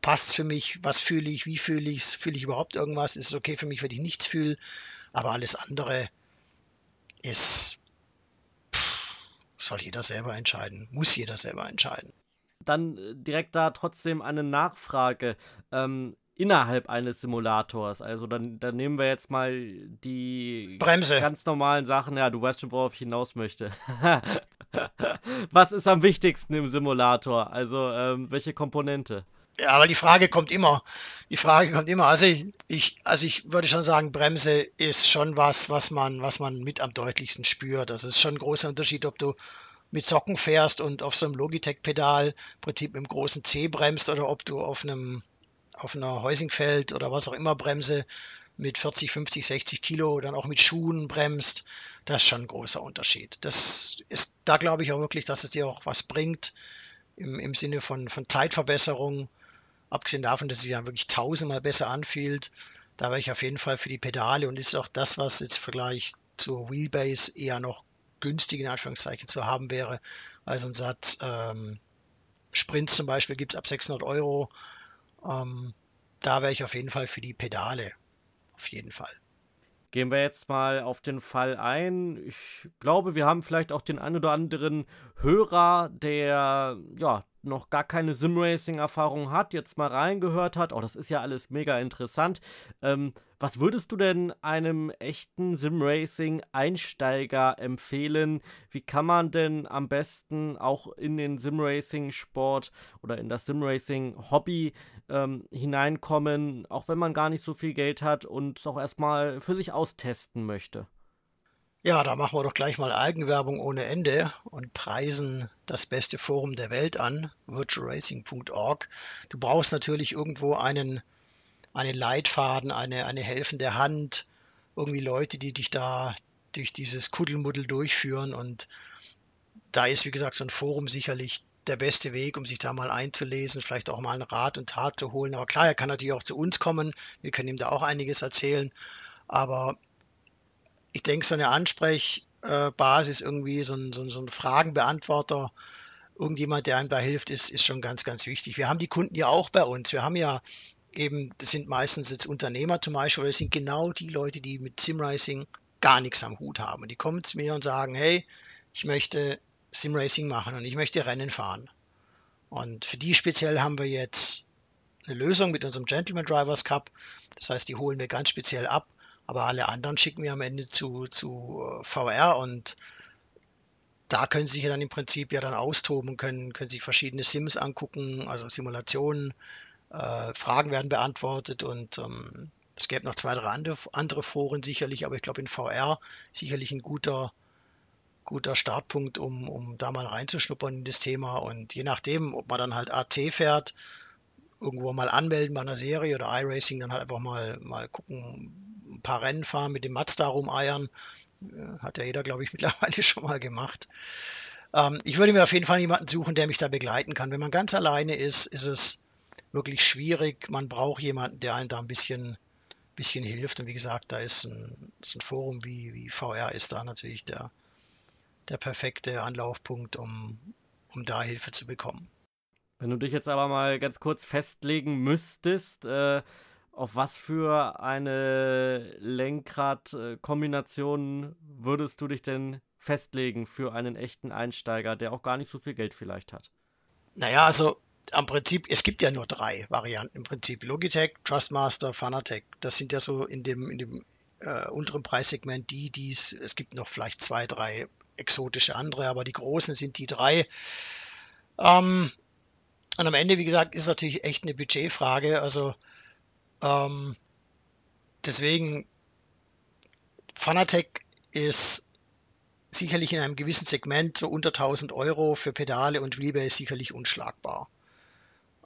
Passt es für mich? Was fühle ich? Wie fühle ich es? Fühle ich überhaupt irgendwas? Ist es okay für mich, wenn ich nichts fühle? Aber alles andere ist, pff, soll jeder selber entscheiden. Muss jeder selber entscheiden. Dann äh, direkt da trotzdem eine Nachfrage. Ähm, innerhalb eines Simulators. Also dann, dann nehmen wir jetzt mal die Bremse. ganz normalen Sachen. Ja, du weißt schon, worauf ich hinaus möchte. (laughs) Was ist am wichtigsten im Simulator? Also ähm, welche Komponente? Ja, aber die Frage kommt immer. Die Frage kommt immer. Also ich, ich, also ich würde schon sagen, Bremse ist schon was, was man, was man mit am deutlichsten spürt. Das ist schon ein großer Unterschied, ob du mit Socken fährst und auf so einem Logitech-Pedal im Prinzip mit dem großen C bremst oder ob du auf einem auf einer Heusingfeld oder was auch immer Bremse mit 40, 50, 60 Kilo dann auch mit Schuhen bremst, das ist schon ein großer Unterschied. Das ist, da glaube ich auch wirklich, dass es dir auch was bringt im, im Sinne von, von Zeitverbesserung. Abgesehen davon, dass es ja wirklich tausendmal besser anfühlt, da wäre ich auf jeden Fall für die Pedale und ist auch das, was jetzt im Vergleich zur Wheelbase eher noch günstig in Anführungszeichen zu haben wäre. Also ein Satz ähm, Sprints zum Beispiel gibt es ab 600 Euro ähm, da wäre ich auf jeden Fall für die Pedale. Auf jeden Fall. Gehen wir jetzt mal auf den Fall ein. Ich glaube, wir haben vielleicht auch den ein oder anderen Hörer, der ja noch gar keine Simracing-Erfahrung hat, jetzt mal reingehört hat. Oh, das ist ja alles mega interessant. Ähm, was würdest du denn einem echten Simracing-Einsteiger empfehlen? Wie kann man denn am besten auch in den Simracing-Sport oder in das Simracing-Hobby ähm, hineinkommen, auch wenn man gar nicht so viel Geld hat und es auch erstmal für sich austesten möchte? Ja, da machen wir doch gleich mal Eigenwerbung ohne Ende und preisen das beste Forum der Welt an, virtualracing.org. Du brauchst natürlich irgendwo einen einen Leitfaden, eine, eine helfende Hand, irgendwie Leute, die dich da durch dieses Kuddelmuddel durchführen. Und da ist, wie gesagt, so ein Forum sicherlich der beste Weg, um sich da mal einzulesen, vielleicht auch mal einen Rat und Tat zu holen. Aber klar, er kann natürlich auch zu uns kommen. Wir können ihm da auch einiges erzählen. Aber ich denke, so eine Ansprechbasis, irgendwie so ein, so ein, so ein Fragenbeantworter, irgendjemand, der einem da hilft, ist, ist schon ganz, ganz wichtig. Wir haben die Kunden ja auch bei uns. Wir haben ja eben, das sind meistens jetzt Unternehmer zum Beispiel, oder das sind genau die Leute, die mit Simracing gar nichts am Hut haben. Und die kommen zu mir und sagen, hey, ich möchte Simracing machen und ich möchte Rennen fahren. Und für die speziell haben wir jetzt eine Lösung mit unserem Gentleman Drivers Cup. Das heißt, die holen wir ganz speziell ab, aber alle anderen schicken wir am Ende zu, zu äh, VR und da können sie sich ja dann im Prinzip ja dann austoben, können, können sich verschiedene Sims angucken, also Simulationen, äh, Fragen werden beantwortet und ähm, es gäbe noch zwei, drei andere, andere Foren sicherlich, aber ich glaube in VR sicherlich ein guter, guter Startpunkt, um, um da mal reinzuschnuppern in das Thema. Und je nachdem, ob man dann halt AC fährt, irgendwo mal anmelden bei einer Serie oder iRacing, dann halt einfach mal, mal gucken, ein paar Rennen fahren, mit dem Mazda rumeiern. Äh, hat ja jeder, glaube ich, (laughs) mittlerweile schon mal gemacht. Ähm, ich würde mir auf jeden Fall jemanden suchen, der mich da begleiten kann. Wenn man ganz alleine ist, ist es wirklich schwierig. Man braucht jemanden, der einem da ein bisschen, bisschen hilft. Und wie gesagt, da ist ein, ist ein Forum wie, wie VR ist da natürlich der, der perfekte Anlaufpunkt, um, um da Hilfe zu bekommen. Wenn du dich jetzt aber mal ganz kurz festlegen müsstest, äh, auf was für eine Lenkradkombination würdest du dich denn festlegen für einen echten Einsteiger, der auch gar nicht so viel Geld vielleicht hat? Naja, also am Prinzip, es gibt ja nur drei Varianten im Prinzip. Logitech, Trustmaster, Fanatec. Das sind ja so in dem, in dem äh, unteren Preissegment die, die es, es gibt noch vielleicht zwei, drei exotische andere, aber die großen sind die drei. Ähm, und am Ende, wie gesagt, ist natürlich echt eine Budgetfrage. Also ähm, deswegen, Fanatec ist sicherlich in einem gewissen Segment so unter 1000 Euro für Pedale und Wheelbase sicherlich unschlagbar.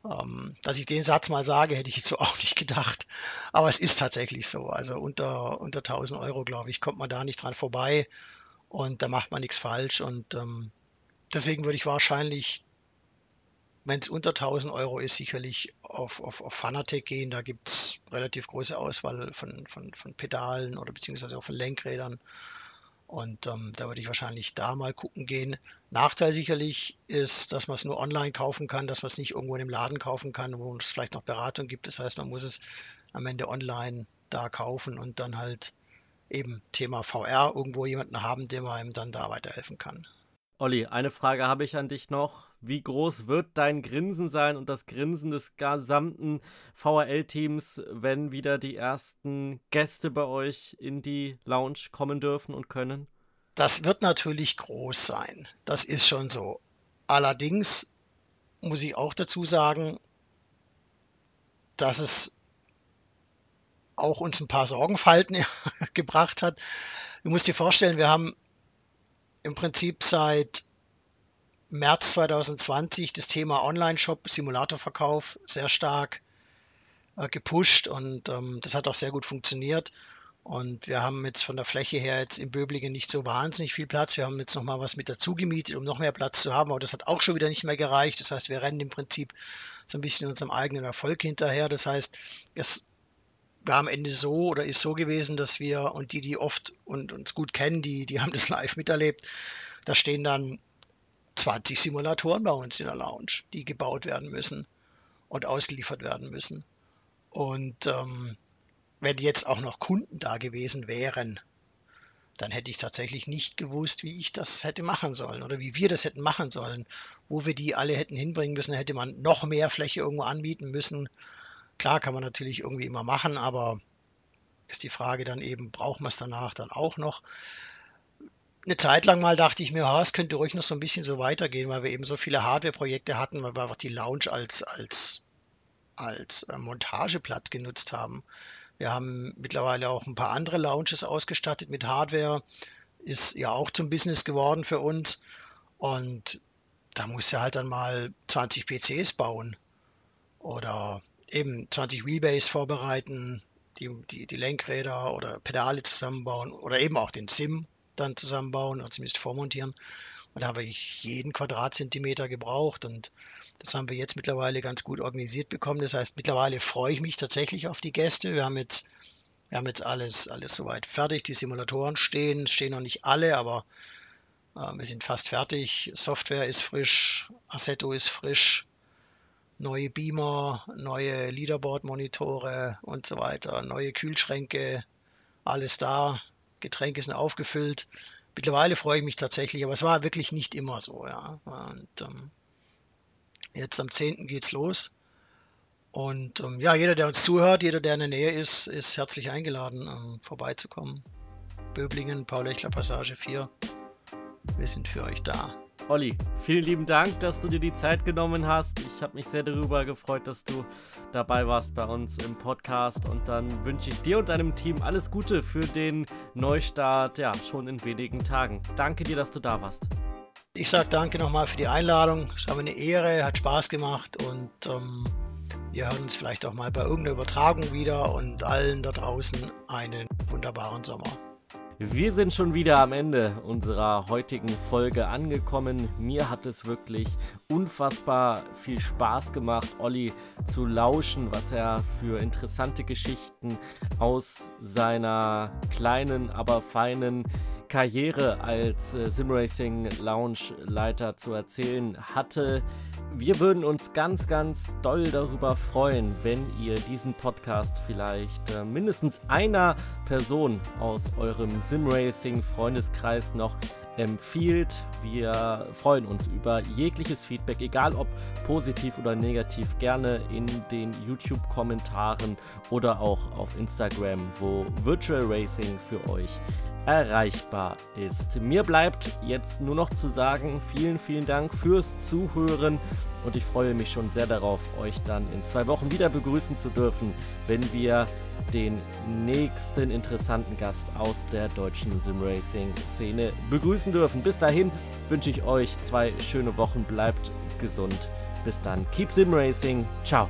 Ähm, dass ich den Satz mal sage, hätte ich jetzt so (laughs) auch nicht gedacht. Aber es ist tatsächlich so. Also unter, unter 1000 Euro, glaube ich, kommt man da nicht dran vorbei und da macht man nichts falsch. Und ähm, deswegen würde ich wahrscheinlich wenn es unter 1000 Euro ist, sicherlich auf, auf, auf Fanatec gehen. Da gibt es relativ große Auswahl von, von, von Pedalen oder beziehungsweise auch von Lenkrädern. Und ähm, da würde ich wahrscheinlich da mal gucken gehen. Nachteil sicherlich ist, dass man es nur online kaufen kann, dass man es nicht irgendwo in einem Laden kaufen kann, wo es vielleicht noch Beratung gibt. Das heißt, man muss es am Ende online da kaufen und dann halt eben Thema VR irgendwo jemanden haben, der einem dann da weiterhelfen kann. Olli, eine Frage habe ich an dich noch. Wie groß wird dein Grinsen sein und das Grinsen des gesamten VRL-Teams, wenn wieder die ersten Gäste bei euch in die Lounge kommen dürfen und können? Das wird natürlich groß sein. Das ist schon so. Allerdings muss ich auch dazu sagen, dass es auch uns ein paar Sorgenfalten (laughs) gebracht hat. Du musst dir vorstellen, wir haben im Prinzip seit März 2020 das Thema Online-Shop, Simulatorverkauf sehr stark äh, gepusht und ähm, das hat auch sehr gut funktioniert. Und wir haben jetzt von der Fläche her jetzt in Böblingen nicht so wahnsinnig viel Platz. Wir haben jetzt nochmal was mit dazu gemietet, um noch mehr Platz zu haben, aber das hat auch schon wieder nicht mehr gereicht. Das heißt, wir rennen im Prinzip so ein bisschen unserem eigenen Erfolg hinterher. Das heißt, es war am Ende so oder ist so gewesen, dass wir und die, die oft und uns gut kennen, die, die haben das (laughs) live miterlebt. Da stehen dann 20 Simulatoren bei uns in der Lounge, die gebaut werden müssen und ausgeliefert werden müssen. Und ähm, wenn jetzt auch noch Kunden da gewesen wären, dann hätte ich tatsächlich nicht gewusst, wie ich das hätte machen sollen oder wie wir das hätten machen sollen. Wo wir die alle hätten hinbringen müssen, hätte man noch mehr Fläche irgendwo anbieten müssen Klar kann man natürlich irgendwie immer machen, aber ist die Frage dann eben, braucht man es danach dann auch noch? Eine Zeit lang mal dachte ich mir, es könnte ruhig noch so ein bisschen so weitergehen, weil wir eben so viele Hardware-Projekte hatten, weil wir einfach die Lounge als, als, als äh, Montageplatz genutzt haben. Wir haben mittlerweile auch ein paar andere Lounges ausgestattet mit Hardware. Ist ja auch zum Business geworden für uns. Und da muss ja halt dann mal 20 PCs bauen. Oder eben 20 Wheelbase vorbereiten, die, die, die Lenkräder oder Pedale zusammenbauen oder eben auch den Sim dann zusammenbauen oder zumindest vormontieren. Und da habe ich jeden Quadratzentimeter gebraucht und das haben wir jetzt mittlerweile ganz gut organisiert bekommen. Das heißt, mittlerweile freue ich mich tatsächlich auf die Gäste. Wir haben jetzt, wir haben jetzt alles, alles soweit fertig. Die Simulatoren stehen, stehen noch nicht alle, aber äh, wir sind fast fertig. Software ist frisch, Assetto ist frisch neue Beamer, neue Leaderboard-Monitore und so weiter, neue Kühlschränke, alles da. Getränke sind aufgefüllt. Mittlerweile freue ich mich tatsächlich, aber es war wirklich nicht immer so. Ja. Und ähm, jetzt am 10. geht's los. Und ähm, ja, jeder, der uns zuhört, jeder, der in der Nähe ist, ist herzlich eingeladen, ähm, vorbeizukommen. Böblingen, Paul-Lechler-Passage 4. Wir sind für euch da. Olli, vielen lieben Dank, dass du dir die Zeit genommen hast. Ich habe mich sehr darüber gefreut, dass du dabei warst bei uns im Podcast. Und dann wünsche ich dir und deinem Team alles Gute für den Neustart, ja, schon in wenigen Tagen. Danke dir, dass du da warst. Ich sage danke nochmal für die Einladung. Es war eine Ehre, hat Spaß gemacht und ähm, wir hören uns vielleicht auch mal bei irgendeiner Übertragung wieder und allen da draußen einen wunderbaren Sommer. Wir sind schon wieder am Ende unserer heutigen Folge angekommen. Mir hat es wirklich unfassbar viel Spaß gemacht, Olli zu lauschen, was er für interessante Geschichten aus seiner kleinen, aber feinen Karriere als äh, Simracing Lounge Leiter zu erzählen hatte. Wir würden uns ganz, ganz doll darüber freuen, wenn ihr diesen Podcast vielleicht äh, mindestens einer Person aus eurem Simracing-Freundeskreis noch empfiehlt. Wir freuen uns über jegliches Feedback, egal ob positiv oder negativ, gerne in den YouTube-Kommentaren oder auch auf Instagram, wo Virtual Racing für euch erreichbar ist. Mir bleibt jetzt nur noch zu sagen, vielen, vielen Dank fürs Zuhören und ich freue mich schon sehr darauf, euch dann in zwei Wochen wieder begrüßen zu dürfen, wenn wir den nächsten interessanten Gast aus der deutschen Simracing-Szene begrüßen dürfen. Bis dahin wünsche ich euch zwei schöne Wochen, bleibt gesund. Bis dann, keep Simracing, ciao.